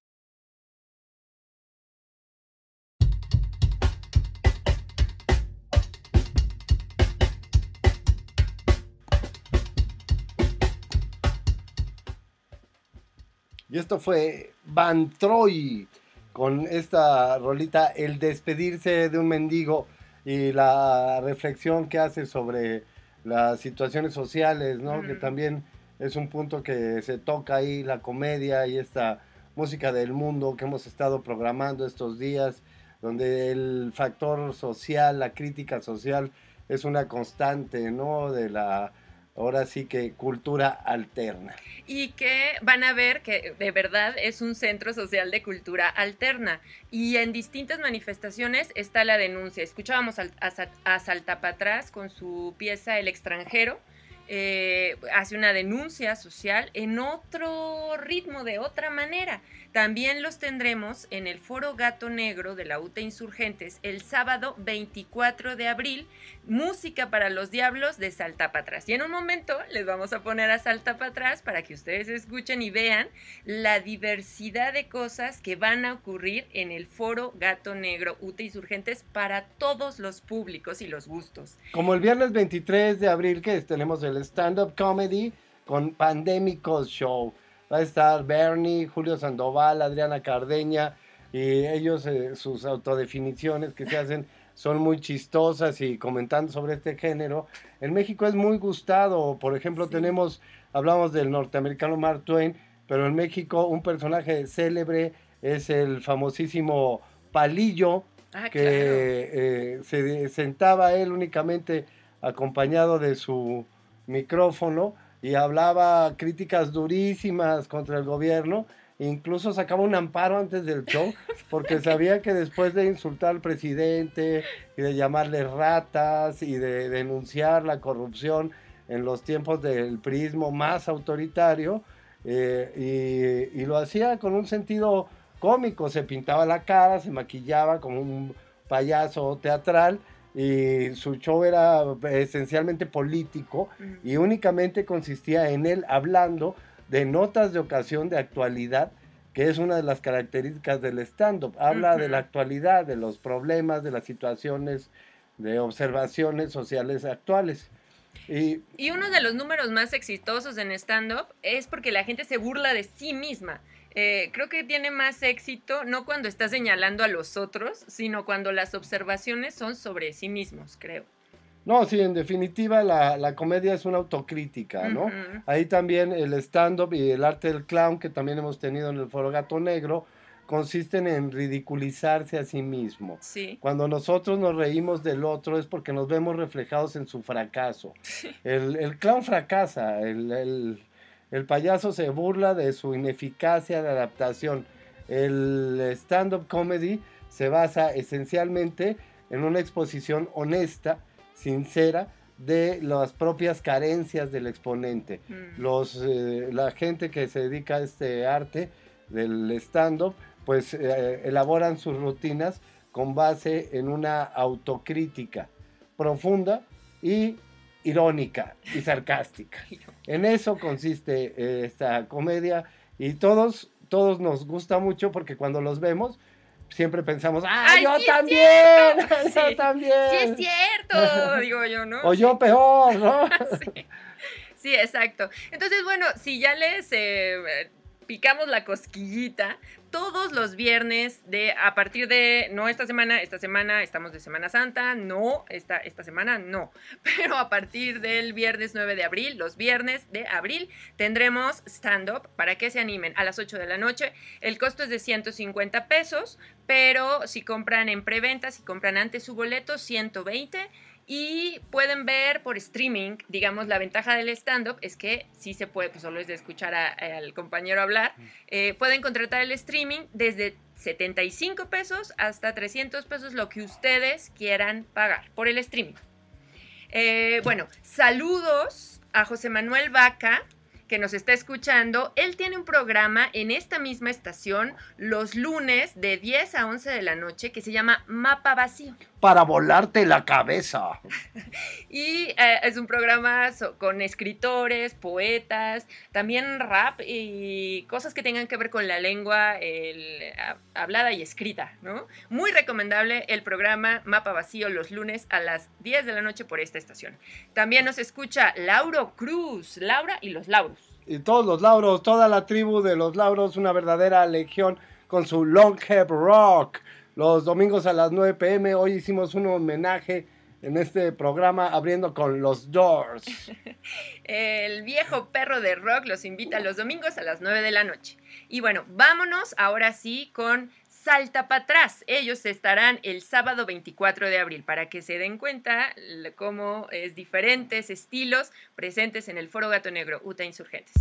Y esto fue Van Troy con esta rolita, el despedirse de un mendigo y la reflexión que hace sobre las situaciones sociales, ¿no? Que también es un punto que se toca ahí, la comedia y esta música del mundo que hemos estado programando estos días, donde el factor social, la crítica social es una constante, ¿no? De la, ahora sí que cultura alterna. y que van a ver que de verdad es un centro social de cultura alterna. Y en distintas manifestaciones está la denuncia. Escuchábamos a, Sa- a Saltapatrás con su pieza El extranjero. Eh, hace una denuncia social en otro ritmo, de otra manera. También los tendremos en el Foro Gato Negro de la UTA Insurgentes el sábado 24 de abril, música para los diablos de Salta para atrás. Y en un momento les vamos a poner a Salta para atrás para que ustedes escuchen y vean la diversidad de cosas que van a ocurrir en el Foro Gato Negro UTA Insurgentes para todos los públicos y los gustos. Como el viernes 23 de abril que tenemos el stand-up comedy con Pandémicos Show. Va a estar Bernie, Julio Sandoval, Adriana Cardeña y ellos, eh, sus autodefiniciones que se hacen son muy chistosas y comentando sobre este género. En México es muy gustado, por ejemplo, tenemos, hablamos del norteamericano Mark Twain, pero en México un personaje célebre es el famosísimo Palillo, Ah, que claro. eh, se sentaba él únicamente acompañado de su micrófono y hablaba críticas durísimas contra el gobierno. Incluso sacaba un amparo antes del show porque sabía que después de insultar al presidente y de llamarle ratas y de denunciar la corrupción en los tiempos del prismo más autoritario, eh, y, y lo hacía con un sentido cómico, se pintaba la cara, se maquillaba como un payaso teatral y su show era esencialmente político y únicamente consistía en él hablando de notas de ocasión de actualidad, que es una de las características del stand-up. Habla de la actualidad, de los problemas, de las situaciones, de observaciones sociales actuales. Y Y uno de los números más exitosos en stand-up es porque la gente se burla de sí misma. Eh, creo que tiene más éxito no cuando está señalando a los otros, sino cuando las observaciones son sobre sí mismos, creo. No, sí, en definitiva la, la comedia es una autocrítica, ¿no? Ujú. Ahí también el stand-up y el arte del clown que también hemos tenido en el Foro Gato Negro consisten en ridiculizarse a sí mismo. Sí. Cuando nosotros nos reímos del otro es porque nos vemos reflejados en su fracaso. El, el clown fracasa, el, el- el payaso se burla de su ineficacia de adaptación. El stand-up comedy se basa esencialmente en una exposición honesta, sincera, de las propias carencias del exponente. Mm. Los, eh, la gente que se dedica a este arte del stand-up, pues eh, elaboran sus rutinas con base en una autocrítica profunda y irónica y sarcástica. En eso consiste eh, esta comedia y todos, todos nos gusta mucho porque cuando los vemos siempre pensamos, ¡ah, ¡Ay, yo sí también! ¡Yo también! Sí, es cierto, digo yo, ¿no? O yo peor, ¿no? sí. Sí, exacto. Entonces, bueno, si ya les eh, picamos la cosquillita, todos los viernes de a partir de no esta semana, esta semana estamos de Semana Santa, no, esta, esta semana no, pero a partir del viernes 9 de abril, los viernes de abril, tendremos stand-up para que se animen a las 8 de la noche. El costo es de 150 pesos, pero si compran en preventa, si compran antes su boleto, 120 y pueden ver por streaming, digamos, la ventaja del stand-up es que sí se puede, pues solo es de escuchar a- al compañero hablar, eh, pueden contratar el streaming desde 75 pesos hasta 300 pesos, lo que ustedes quieran pagar por el streaming. Eh, bueno, saludos a José Manuel Vaca, que nos está escuchando. Él tiene un programa en esta misma estación los lunes de 10 a 11 de la noche que se llama Mapa Vacío. Para volarte la cabeza. Y eh, es un programa con escritores, poetas, también rap y cosas que tengan que ver con la lengua el, hablada y escrita, ¿no? Muy recomendable el programa Mapa Vacío los lunes a las 10 de la noche por esta estación. También nos escucha Lauro Cruz, Laura y los Lauros. Y todos los lauros, toda la tribu de los lauros, una verdadera legión con su Long Head Rock. Los domingos a las 9 pm, hoy hicimos un homenaje en este programa abriendo con los Doors. El viejo perro de rock los invita los domingos a las 9 de la noche. Y bueno, vámonos ahora sí con Salta para atrás. Ellos estarán el sábado 24 de abril para que se den cuenta cómo es diferentes estilos presentes en el Foro Gato Negro, UTA Insurgentes.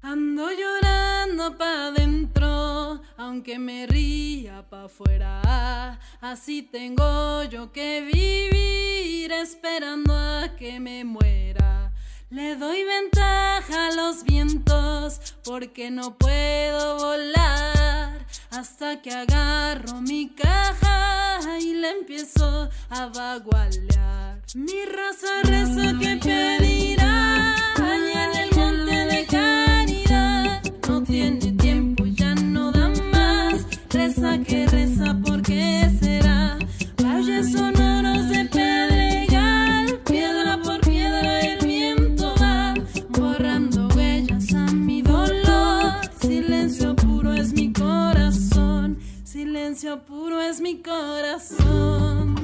Ando llorando pa' dentro, aunque me ría pa' afuera. Así tengo yo que vivir esperando a que me muera. Le doy ventaja a los vientos porque no puedo volar hasta que agarro mi caja y le empiezo a vagualear. Mi raza reza que pedirá allá en el monte de caridad. No tiene tiempo, ya no da más. Reza que reza, ¿por puro es mi corazón.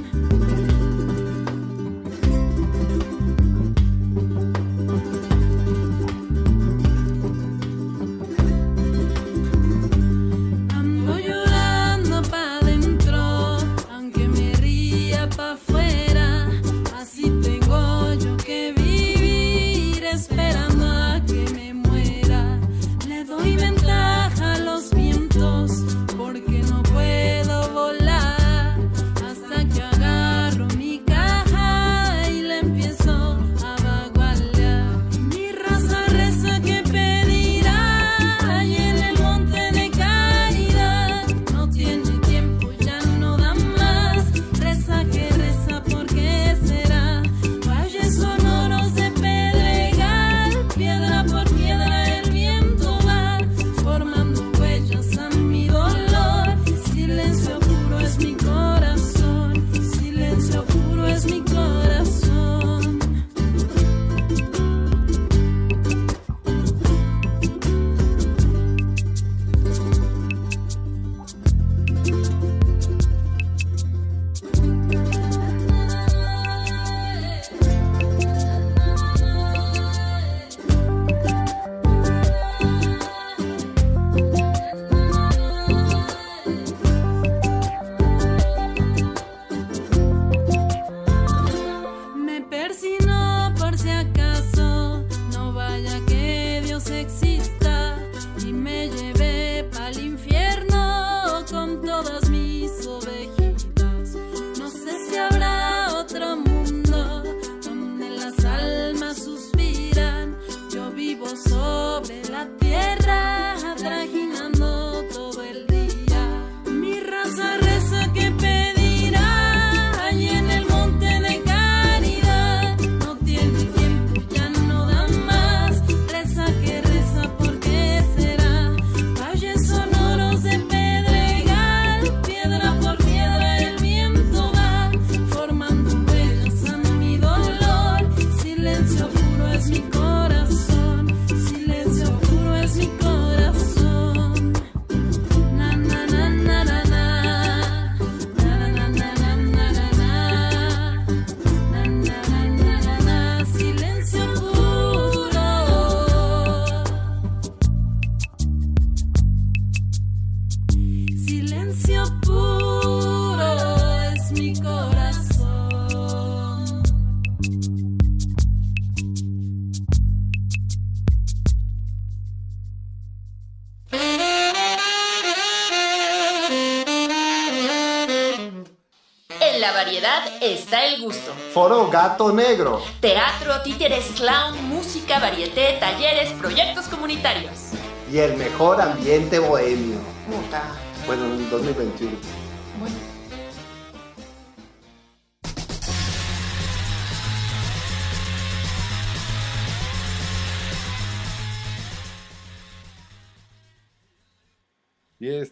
Está el gusto. Foro Gato Negro. Teatro, títeres, clown, música, varieté, talleres, proyectos comunitarios. Y el mejor ambiente bohemio. Puta. Bueno, en 2021.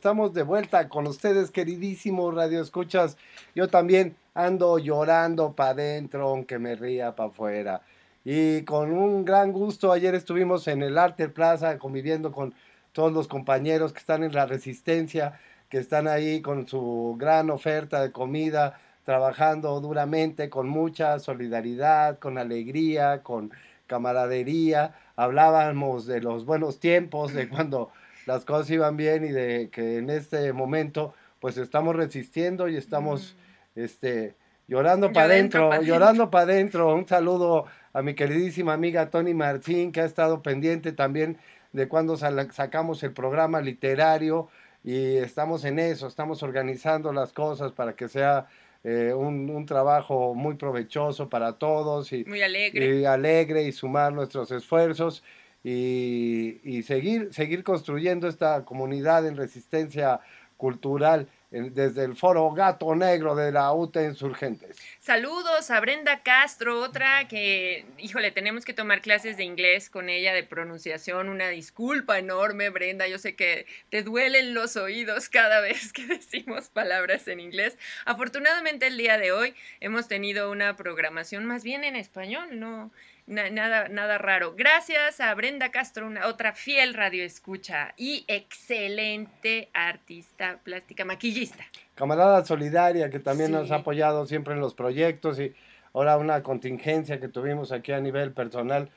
Estamos de vuelta con ustedes, queridísimos Radio Escuchas. Yo también ando llorando para adentro, aunque me ría para afuera. Y con un gran gusto, ayer estuvimos en el Arte Plaza conviviendo con todos los compañeros que están en la Resistencia, que están ahí con su gran oferta de comida, trabajando duramente, con mucha solidaridad, con alegría, con camaradería. Hablábamos de los buenos tiempos, de cuando las cosas iban bien y de que en este momento pues estamos resistiendo y estamos este llorando para adentro, pa' llorando para adentro. Un saludo a mi queridísima amiga Tony Martín que ha estado pendiente también de cuando sacamos el programa literario y estamos en eso, estamos organizando las cosas para que sea eh, un, un trabajo muy provechoso para todos y, Muy alegre. y alegre y sumar nuestros esfuerzos y, seguir, seguir construyendo esta comunidad en resistencia cultural desde el foro Gato Negro de la UTA Insurgentes. Saludos a Brenda Castro, otra que, híjole, tenemos que tomar clases de inglés con ella de pronunciación. Una disculpa enorme, Brenda. Yo sé que te duelen los oídos cada vez que decimos palabras en inglés. Afortunadamente el día de hoy hemos tenido una programación más bien en español, no na- nada, nada raro. Gracias a Brenda Castro, una otra fiel radioescucha y excelente artista plástica, maquillista. Camarada Solidaria, que también nos ha apoyado siempre en los proyectos y ahora una contingencia que tuvimos aquí a nivel personal.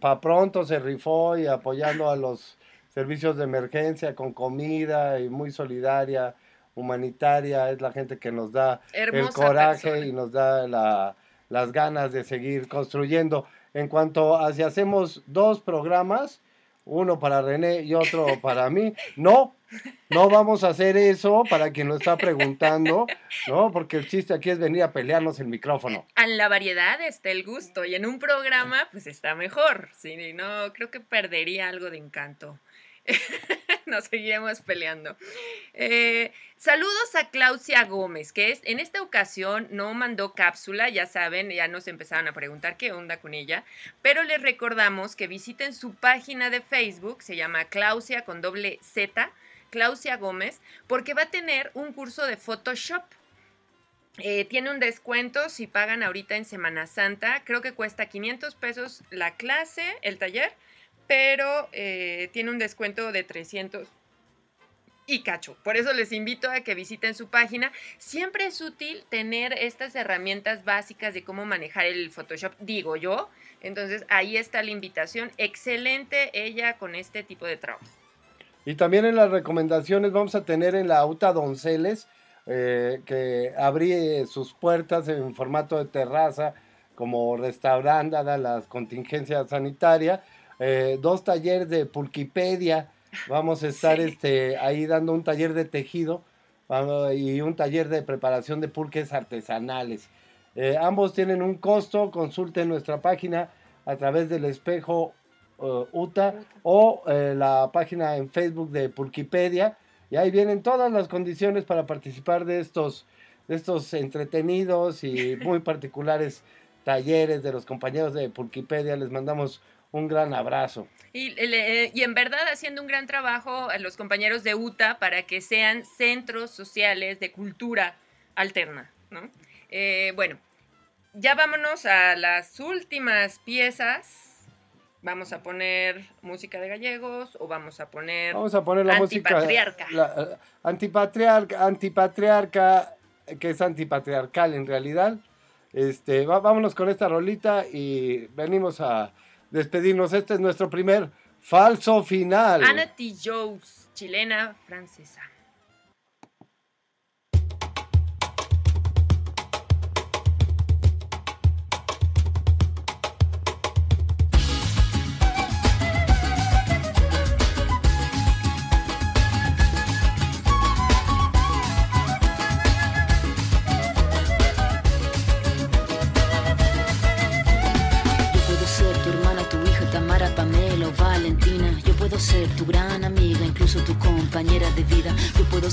Para pronto se rifó y apoyando a los servicios de emergencia con comida y muy solidaria, humanitaria, es la gente que nos da el coraje persona. y nos da la- las ganas de seguir construyendo. En cuanto a si hacemos dos programas, uno para René y otro para mí, no, no vamos a hacer eso para quien lo está preguntando, ¿no? Porque el chiste aquí es venir a pelearnos el micrófono. En la variedad está el gusto y en un programa pues está mejor. Sí, no, creo que perdería algo de encanto. Nos seguiremos peleando. Eh, saludos a Claudia Gómez, que es, en esta ocasión no mandó cápsula, ya saben, ya nos empezaron a preguntar qué onda con ella, pero les recordamos que visiten su página de Facebook, se llama Claudia con doble Z, Claudia Gómez, porque va a tener un curso de Photoshop. Eh, tiene un descuento si pagan ahorita en Semana Santa. Creo que cuesta 500 pesos la clase, el taller, pero eh, tiene un descuento de 300 y cacho. Por eso les invito a que visiten su página. Siempre es útil tener estas herramientas básicas de cómo manejar el Photoshop, digo yo. Entonces ahí está la invitación. Excelente ella con este tipo de trabajo. Y también en las recomendaciones vamos a tener en la UTA Donceles, eh, que abrí sus puertas en formato de terraza como restaurante, dadas las contingencias sanitarias, eh, dos talleres de pulquipedia, vamos a estar Sí. este, ahí dando un taller de tejido y un taller de preparación de pulques artesanales. Eh, ambos tienen un costo, consulten nuestra página a través del espejo eh, UTA o eh, la página en Facebook de Pulquipedia. Y ahí vienen todas las condiciones para participar de estos, de estos entretenidos y muy particulares talleres de los compañeros de Pulquipedia. Les mandamos un gran abrazo. Y, le- y en verdad haciendo un gran trabajo a los compañeros de UTA para que sean centros sociales de cultura alterna, ¿no? Eh, bueno, ya vámonos a las últimas piezas. Vamos a poner música de gallegos o vamos a poner... Vamos a poner la música. La, eh, antipatriarca, antipatriarca, que es antipatriarcal en realidad. Este, va- vámonos con esta rolita y venimos a despedirnos. Este es nuestro primer falso final. Anna T. Jones, chilena francesa.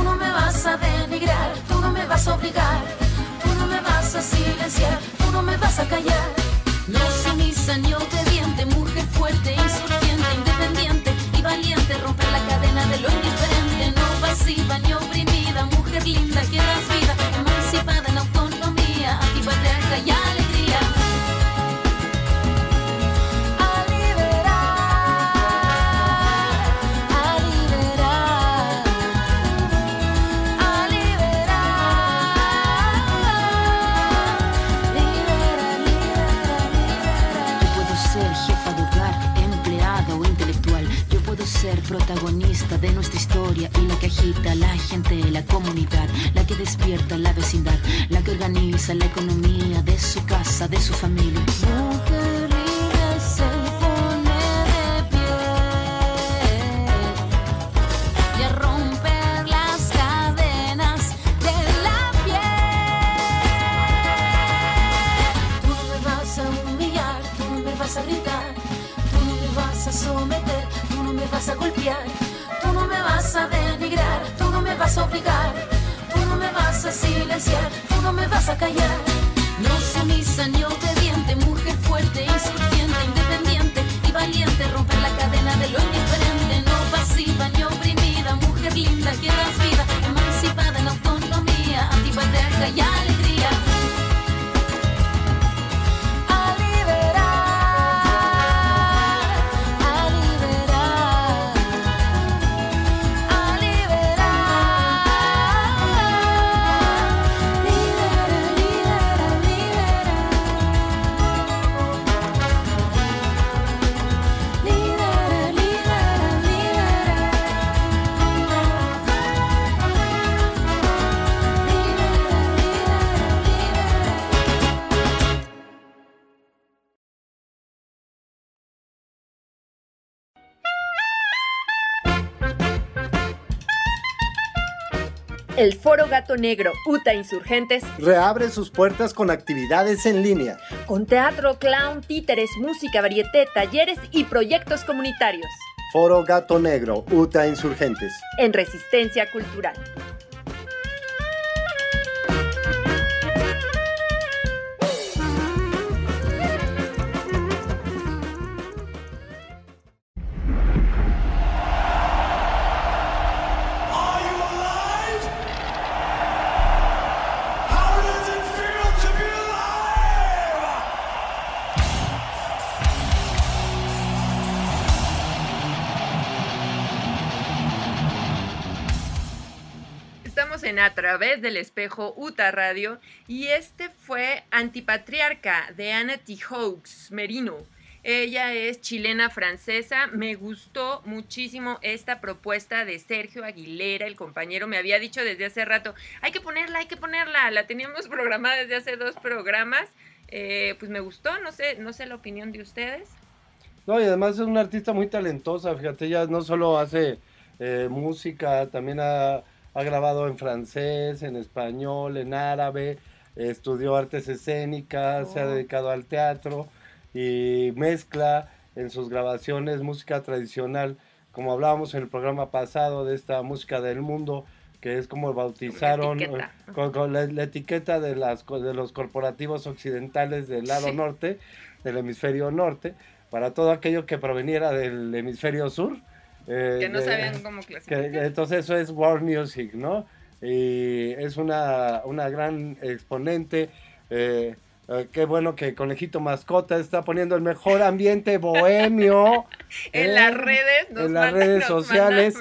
tú no me vas a denigrar, tú no me vas a obligar, tú no me vas a silenciar, tú no me vas a callar. No sumisa ni obediente, mujer fuerte, insurgente, independiente y valiente, romper la cadena de lo indiferente, no pasiva ni oprimida, mujer linda que das que organiza la Foro Gato Negro UTA Insurgentes Reabre sus puertas con actividades en línea. con teatro, clown, títeres, música, varieté, talleres y proyectos comunitarios Foro Gato Negro, UTA Insurgentes. en resistencia cultural. Través del espejo UTA Radio y este fue Antipatriarca de Anna T. Hawkes Merino. Ella es chilena francesa. Me gustó muchísimo esta propuesta de Sergio Aguilera, el compañero. Me había dicho desde hace rato, hay que ponerla, hay que ponerla. La teníamos programada desde hace dos programas. Eh, pues me gustó, no sé, no sé la opinión de ustedes. No, y además es una artista muy talentosa, fíjate, ella no solo hace eh, música, también ha, ha grabado en francés, en español, en árabe, estudió artes escénicas, se ha Oh. dedicado al teatro y mezcla en sus grabaciones música tradicional, como hablábamos en el programa pasado de esta música del mundo, que es como bautizaron etiqueta. eh, con, con la, la etiqueta de, las, de los corporativos occidentales del lado Sí. norte, del hemisferio norte, para todo aquello que proveniera del hemisferio sur. Eh, Que no de- sabían cómo clasificar. que entonces eso es world music, ¿no? Y es una, una gran exponente. eh, eh, qué bueno que Conejito Mascota está poniendo el mejor ambiente bohemio. En ¿eh? las redes, nos en las mandan- redes sociales.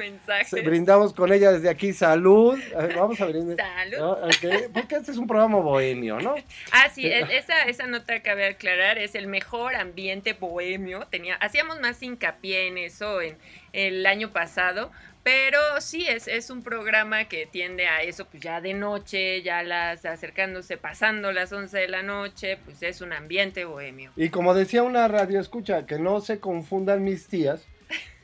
Brindamos con ella desde aquí. Salud. Eh, Vamos a brindar. Salud. ¿no? Ok, Porque este es un programa bohemio, ¿no? Ah, sí, es- esa, esa nota cabe aclarar, es el mejor ambiente bohemio. Tenía, hacíamos más hincapié en eso en el año pasado, pero sí, es, es un programa que tiende a eso, pues ya de noche, ya las acercándose, pasando las 11 de la noche, pues es un ambiente bohemio. Y como decía una radio escucha, que no se confundan mis tías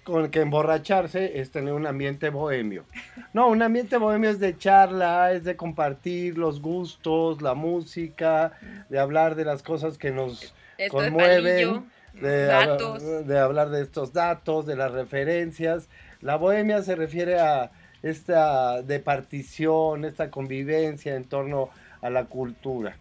con que emborracharse es tener un ambiente bohemio. No, un ambiente bohemio es de charla, es de compartir los gustos, la música, de hablar de las cosas que nos Esto conmueven, datos. de hablar de estos datos, de las referencias. La bohemia se refiere a esta de partición, esta convivencia en torno a la cultura.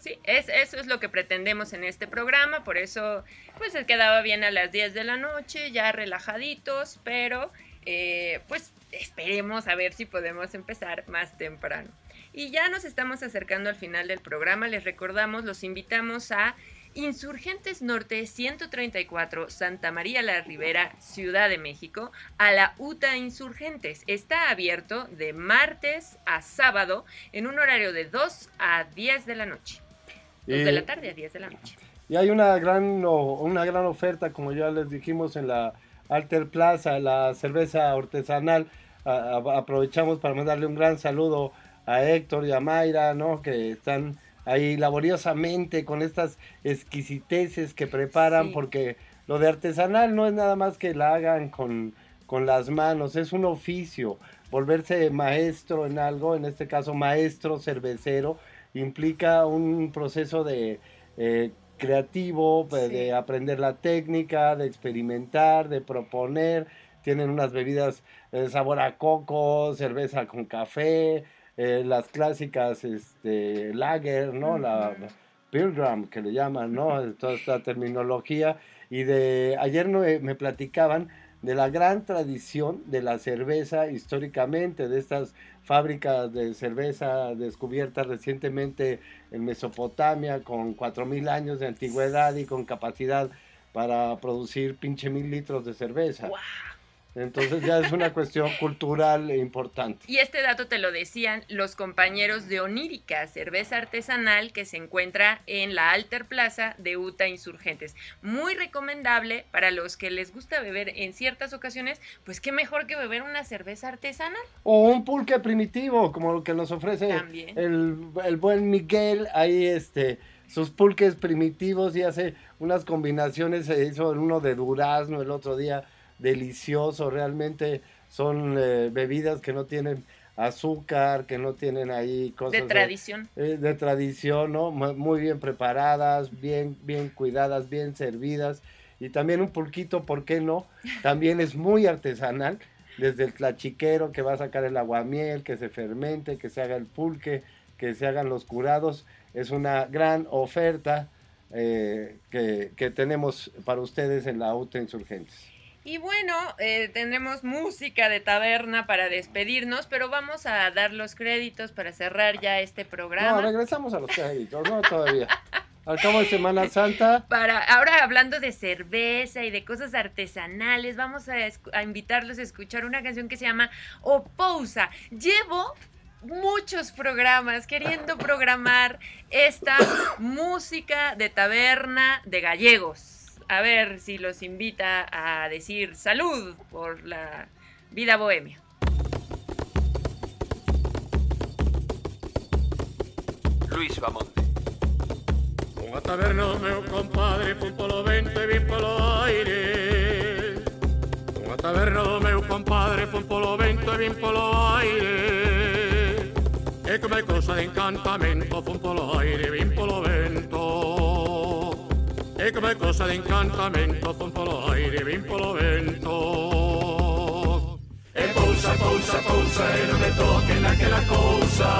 Sí, es, eso es lo que pretendemos en este programa, por eso pues se quedaba bien a las 10 de la noche, ya relajaditos, pero eh, pues esperemos a ver si podemos empezar más temprano. Y ya nos estamos acercando al final del programa, les recordamos, los invitamos a Insurgentes Norte 134, Santa María la Ribera, Ciudad de México, a la UTA Insurgentes. Está abierto de martes a sábado en un horario de 2 a 10 de la noche. 2 de la tarde a 10 de la noche. Y hay una gran, una gran oferta, como ya les dijimos, en la Alter Plaza, la cerveza artesanal a- a- aprovechamos para mandarle un gran saludo a Héctor y a Mayra, ¿no? Que están ahí laboriosamente con estas exquisiteces que preparan, Sí. porque lo de artesanal no es nada más que la hagan con, con las manos, es un oficio. Volverse maestro en algo, en este caso maestro cervecero, implica un proceso de eh, creativo, pues, Sí. de aprender la técnica, de experimentar, de proponer. Tienen unas bebidas de sabor a coco, cerveza con café, eh, las clásicas este, lager, ¿no? La Pilgrim, que le llaman, ¿no? Toda esta terminología. Y de ayer no, eh, me platicaban de la gran tradición de la cerveza históricamente, de estas fábricas de cerveza descubiertas recientemente en Mesopotamia con 4.000 años de antigüedad y con capacidad para producir pinche mil litros de cerveza. Entonces ya es una cuestión cultural e importante. Y este dato te lo decían los compañeros de Onírica, cerveza artesanal que se encuentra en la Alter Plaza de Uta Insurgentes. Muy recomendable para los que les gusta beber en ciertas ocasiones, pues qué mejor que beber una cerveza artesanal. O un pulque primitivo, como lo que nos ofrece el, el buen Miguel, ahí este, sus pulques primitivos y hace unas combinaciones, se hizo uno de durazno el otro día, delicioso, realmente son eh, bebidas que no tienen azúcar, que no tienen ahí cosas De tradición. eh, de tradición, ¿no? Mu- Muy bien preparadas, bien, bien cuidadas, bien servidas. Y también un pulquito, ¿por qué no? También es muy artesanal, desde el tlachiquero que va a sacar el aguamiel, que se fermente, que se haga el pulque, que se hagan los curados. Es una gran oferta eh, que, que tenemos para ustedes en la UTA Insurgentes. Y bueno, eh, tendremos música de taberna para despedirnos, pero vamos a dar los créditos para cerrar ya este No, programa. regresamos a los créditos, no todavía. Al cabo de Semana Santa, Para, ahora hablando de cerveza y de cosas artesanales, vamos a invitarlos a escuchar una canción que se llama Opousa. Llevo muchos programas queriendo programar esta música de taberna de gallegos. A ver si los invita a decir salud por la vida bohemia. Luis Bamonte. Unha taberna, meu compadre, fun polo vento e vin polo aire. Unha taberna, meu compadre, fun polo vento e vin polo aire. E come cosa de encantamento, fun polo aire, vin polo vento. E come cosa d'incantamento fu un po' lo aire, vin polo vento. E pulsa, pulsa, pulsa, e non me tocca che la cosa.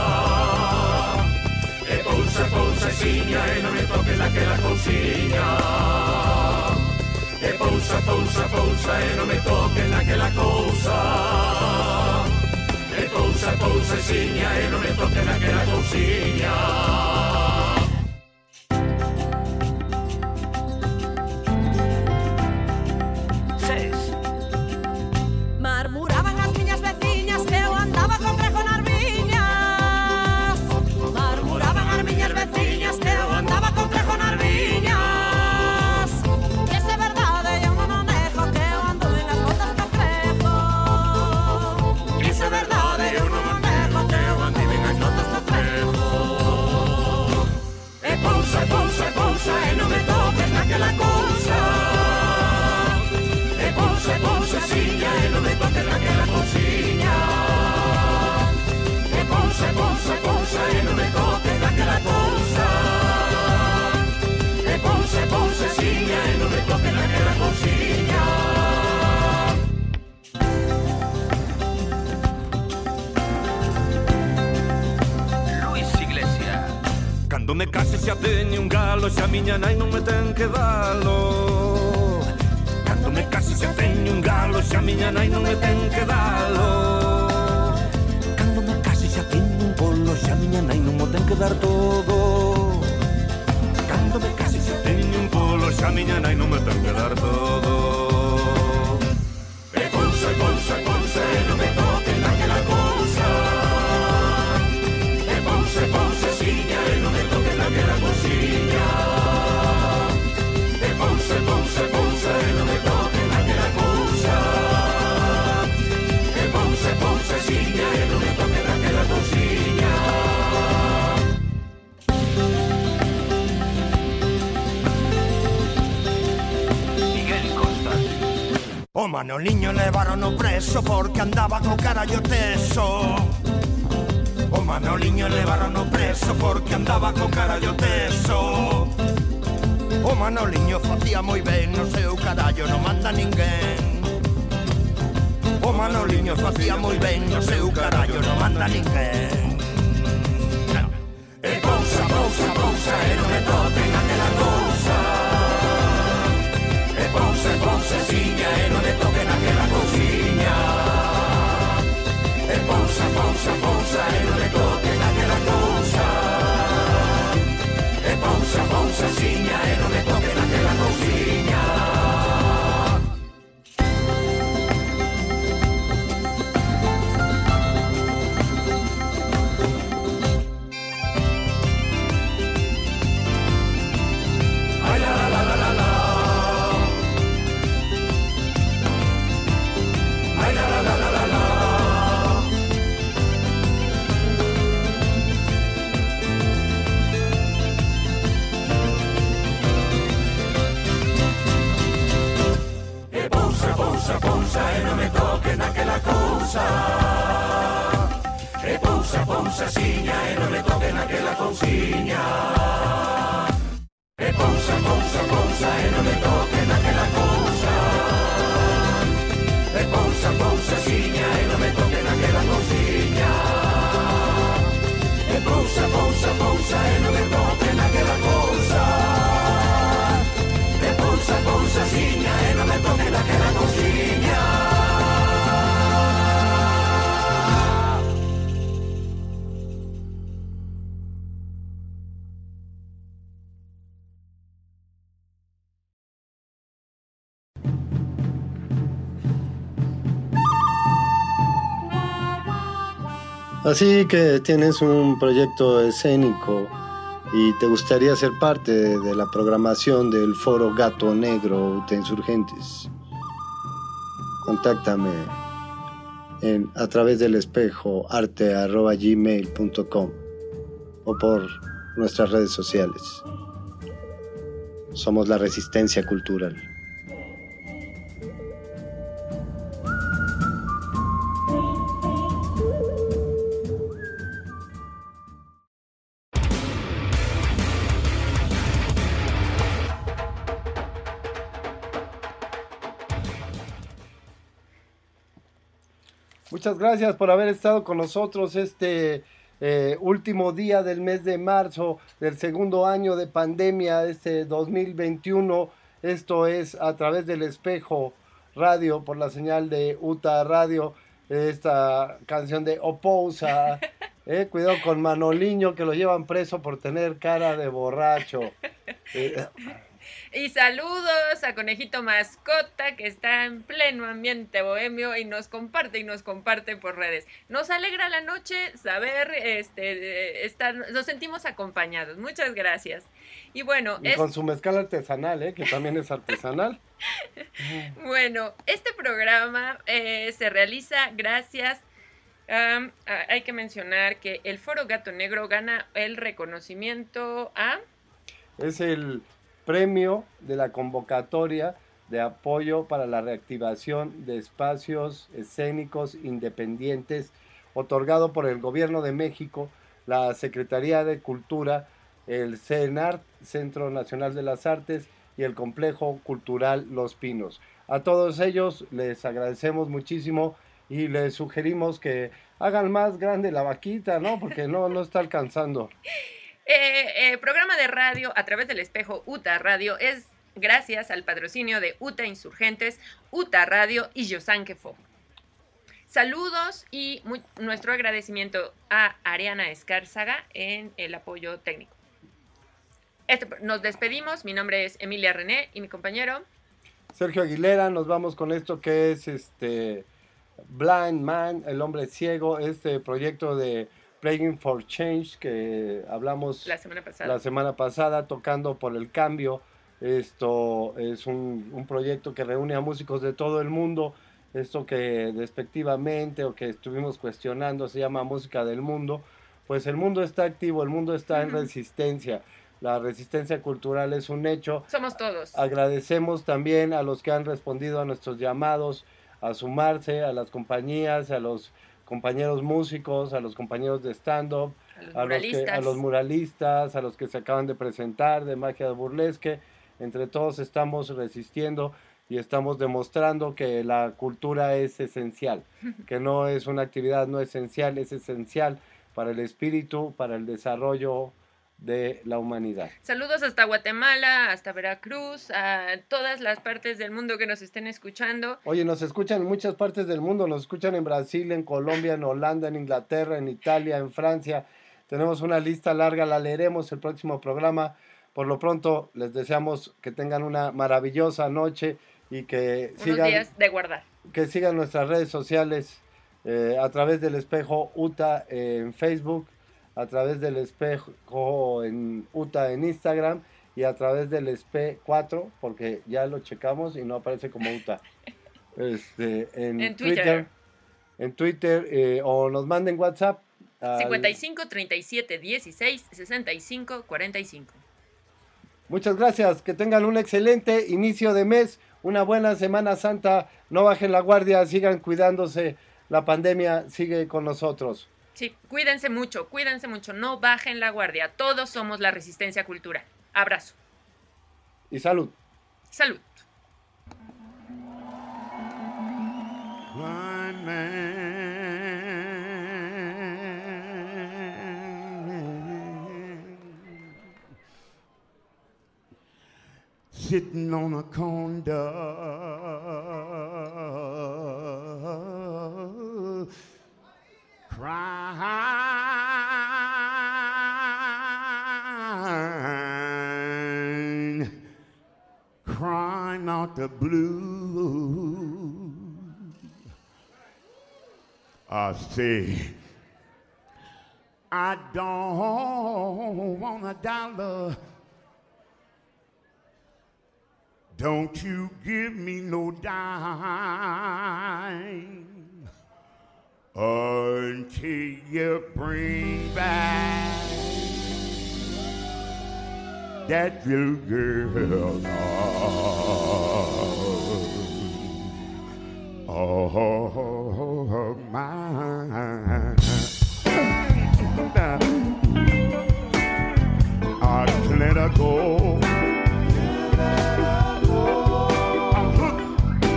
E pulsa, pulsa, e e non me tocca che la consigna. E pulsa, pulsa, pulsa, e non me tocca che la cosa. E pulsa, pulsa, e e non me tocca che la consigna. me case xa teño un galo Xa miña nai non me ten que dalo. Cando me case xa teño un galo Xa miña nai non me ten que dalo. Cando me case xa teño un polo Xa miña nai non mo ten que dar todo. Cando me case xa teño un polo Xa miña nai non me ten que dar todo. E ponse, ponse, E Non me O niño levaron o preso porque andaba co carallo teso O Manoliño levaron o preso porque andaba co carallo teso O Manoliño facía moi ben no seu carallo non manda ninguén. O Manoliño facía moi ben no seu carallo non manda ninguén. E pousa, pousa, pousa e non me toquen aquela cousa E pousa, pousa pousa e non me toquen aquela cousa E pousa, pousa, siña e non me toquen aquela cousiña E pousa, pousa, pousa e non me toquen aquela cousa E pousa, pousa, siña e non me toquen aquela cousiña E pousa, pousa, pousa e non me toquen aquela cousa E pousa, pousa, siña e non me toquen aquela cousiña Así que tienes un proyecto escénico y te gustaría ser parte de la programación del foro Gato Negro de Insurgentes. Contáctame a través del espejo arte.gmail.com o por nuestras redes sociales. Somos la resistencia cultural. Muchas gracias por haber estado con nosotros este eh, último día del mes de marzo del segundo año de pandemia, este 2021. Esto es a través del espejo radio por la señal de UTA Radio. Esta canción de Opousa. Eh, cuidado con Manoliño que lo llevan preso por tener cara de borracho. Eh, Y saludos a Conejito Mascota que está en pleno ambiente bohemio y nos comparte y nos comparte por redes. Nos alegra la noche saber, este, estar, nos sentimos acompañados. Muchas gracias. Y bueno, y es- con su mezcal artesanal, eh, que también es artesanal. Bueno, este programa eh, se realiza gracias. hay que mencionar que el Foro Gato Negro gana el reconocimiento a. Es el premio de la convocatoria de apoyo para la reactivación de espacios escénicos independientes otorgado por el Gobierno de México, la Secretaría de Cultura, el CENART, Centro Nacional de las Artes, y el Complejo Cultural Los Pinos. A todos ellos les agradecemos muchísimo y les sugerimos que hagan más grande la vaquita, ¿no? Porque no, no está alcanzando. Eh, eh, programa de radio a través del espejo UTA Radio es gracias al patrocinio de UTA Insurgentes, UTA Radio y Yosanquefo. Saludos y nuestro agradecimiento a Ariana Escárzaga en el apoyo técnico. Este- nos despedimos, mi nombre es Emilia René y mi compañero. Sergio Aguilera, nos vamos con esto que es este Blind Man, el hombre ciego, este proyecto de Playing for Change que hablamos La semana pasada. la semana pasada, tocando por el cambio. Esto es un, un proyecto que reúne a músicos de todo el mundo. Esto que despectivamente o que estuvimos cuestionando se llama música del mundo. Pues el mundo está activo, el mundo está en Ujú. resistencia. La resistencia cultural es un hecho. Somos todos. Agradecemos también a los que han respondido a nuestros llamados a sumarse, a las compañías, a los compañeros músicos, a los compañeros de stand-up, A a a muralistas. los muralistas, a los que se acaban de presentar de Magia de Burlesque. Entre todos estamos resistiendo y estamos demostrando que la cultura es esencial, que no es una actividad no esencial, es esencial para el espíritu, para el desarrollo de la humanidad. Saludos hasta Guatemala, hasta Veracruz, a todas las partes del mundo que nos estén escuchando. Oye, nos escuchan en muchas partes del mundo, nos escuchan en Brasil, en Colombia, en Holanda, en Inglaterra, en Italia, en Francia. Tenemos una lista larga, la leeremos el próximo programa. Por lo pronto, les deseamos que tengan una maravillosa noche y que Unos sigan, días de guardar. que sigan nuestras redes sociales eh, a través del espejo UTA en Facebook, a través del espejo en UTA en Instagram y a través del SPE 4, porque ya lo checamos y no aparece como UTA. Este, en, En Twitter. Twitter. En Twitter eh, o nos manden WhatsApp. al- 55 37 16 65 45. Muchas gracias, que tengan un excelente inicio de mes, una buena Semana Santa, no bajen la guardia, sigan cuidándose, la pandemia sigue con nosotros. Sí, cuídense mucho, cuídense mucho, no bajen la guardia. Todos somos la resistencia cultural. Abrazo. Y salud. Salud. Blind man sitting on a corner crying, out the blue. I say, I don't want a dollar. Don't you give me no dime until you bring back that little girl. Oh, mine. I can let her go.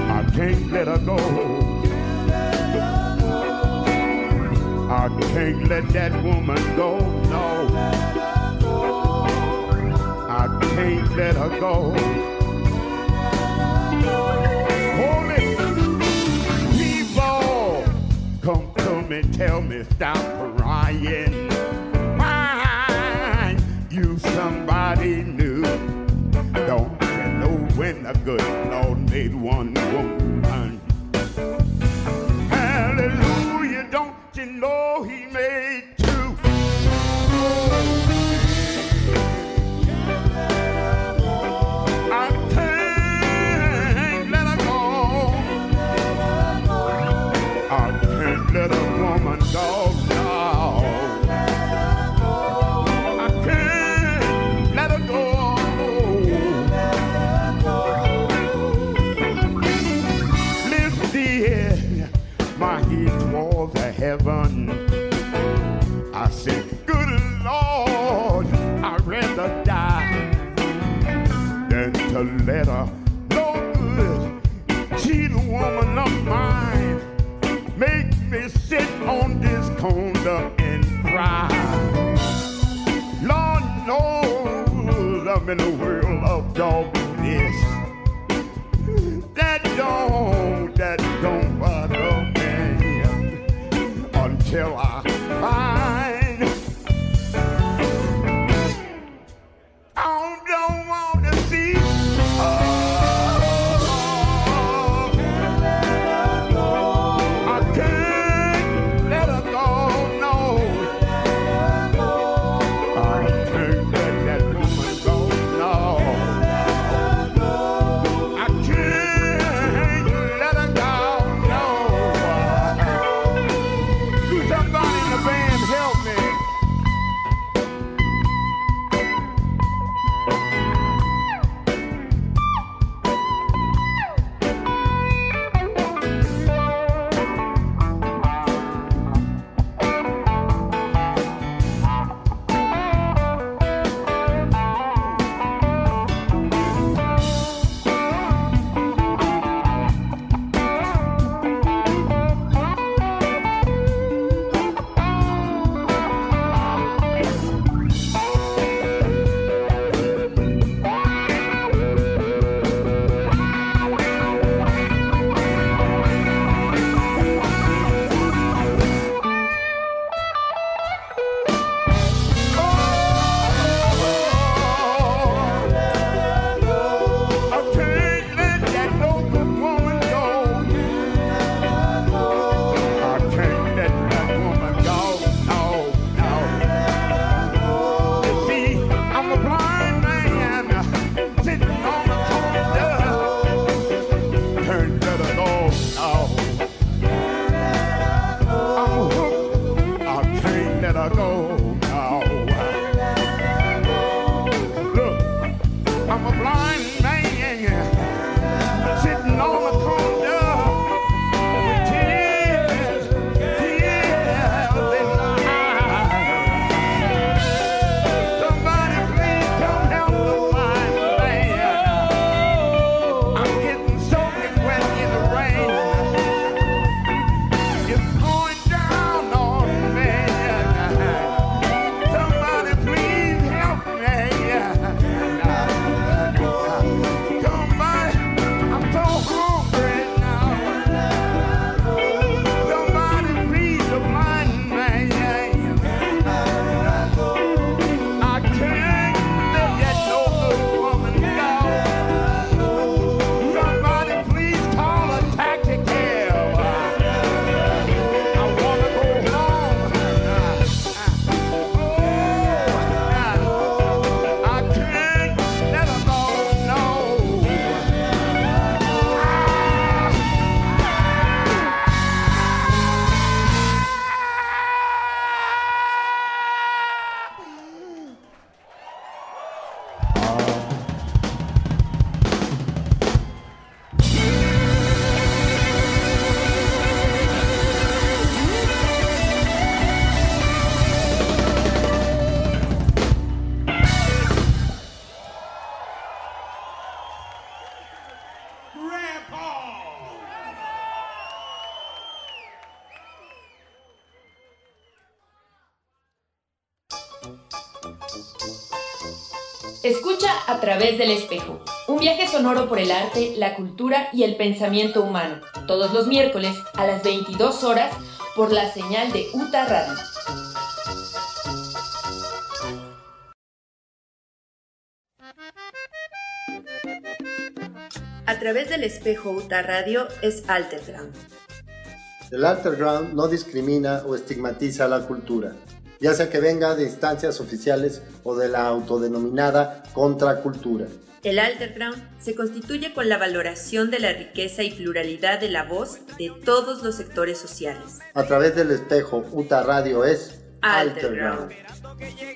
I can't let her go. I can't let that woman go. Let her go. Hold it. People, come to me, tell me, stop crying. Why you somebody new? Don't you know when the good Lord made one woman? In a world of darkness. That don't, that don't bother me until I I'm a blind. A través del espejo. Un viaje sonoro por el arte, la cultura y el pensamiento humano. Todos los miércoles a las 22 horas por la señal de UTA Radio. A través del espejo UTA Radio es Alterground. El Alterground no discrimina o estigmatiza la cultura, ya sea que venga de instancias oficiales o de la autodenominada contracultura. El Alterground se constituye con la valoración de la riqueza y pluralidad de la voz de todos los sectores sociales. A través del espejo, UTA Radio es Alterground. llegue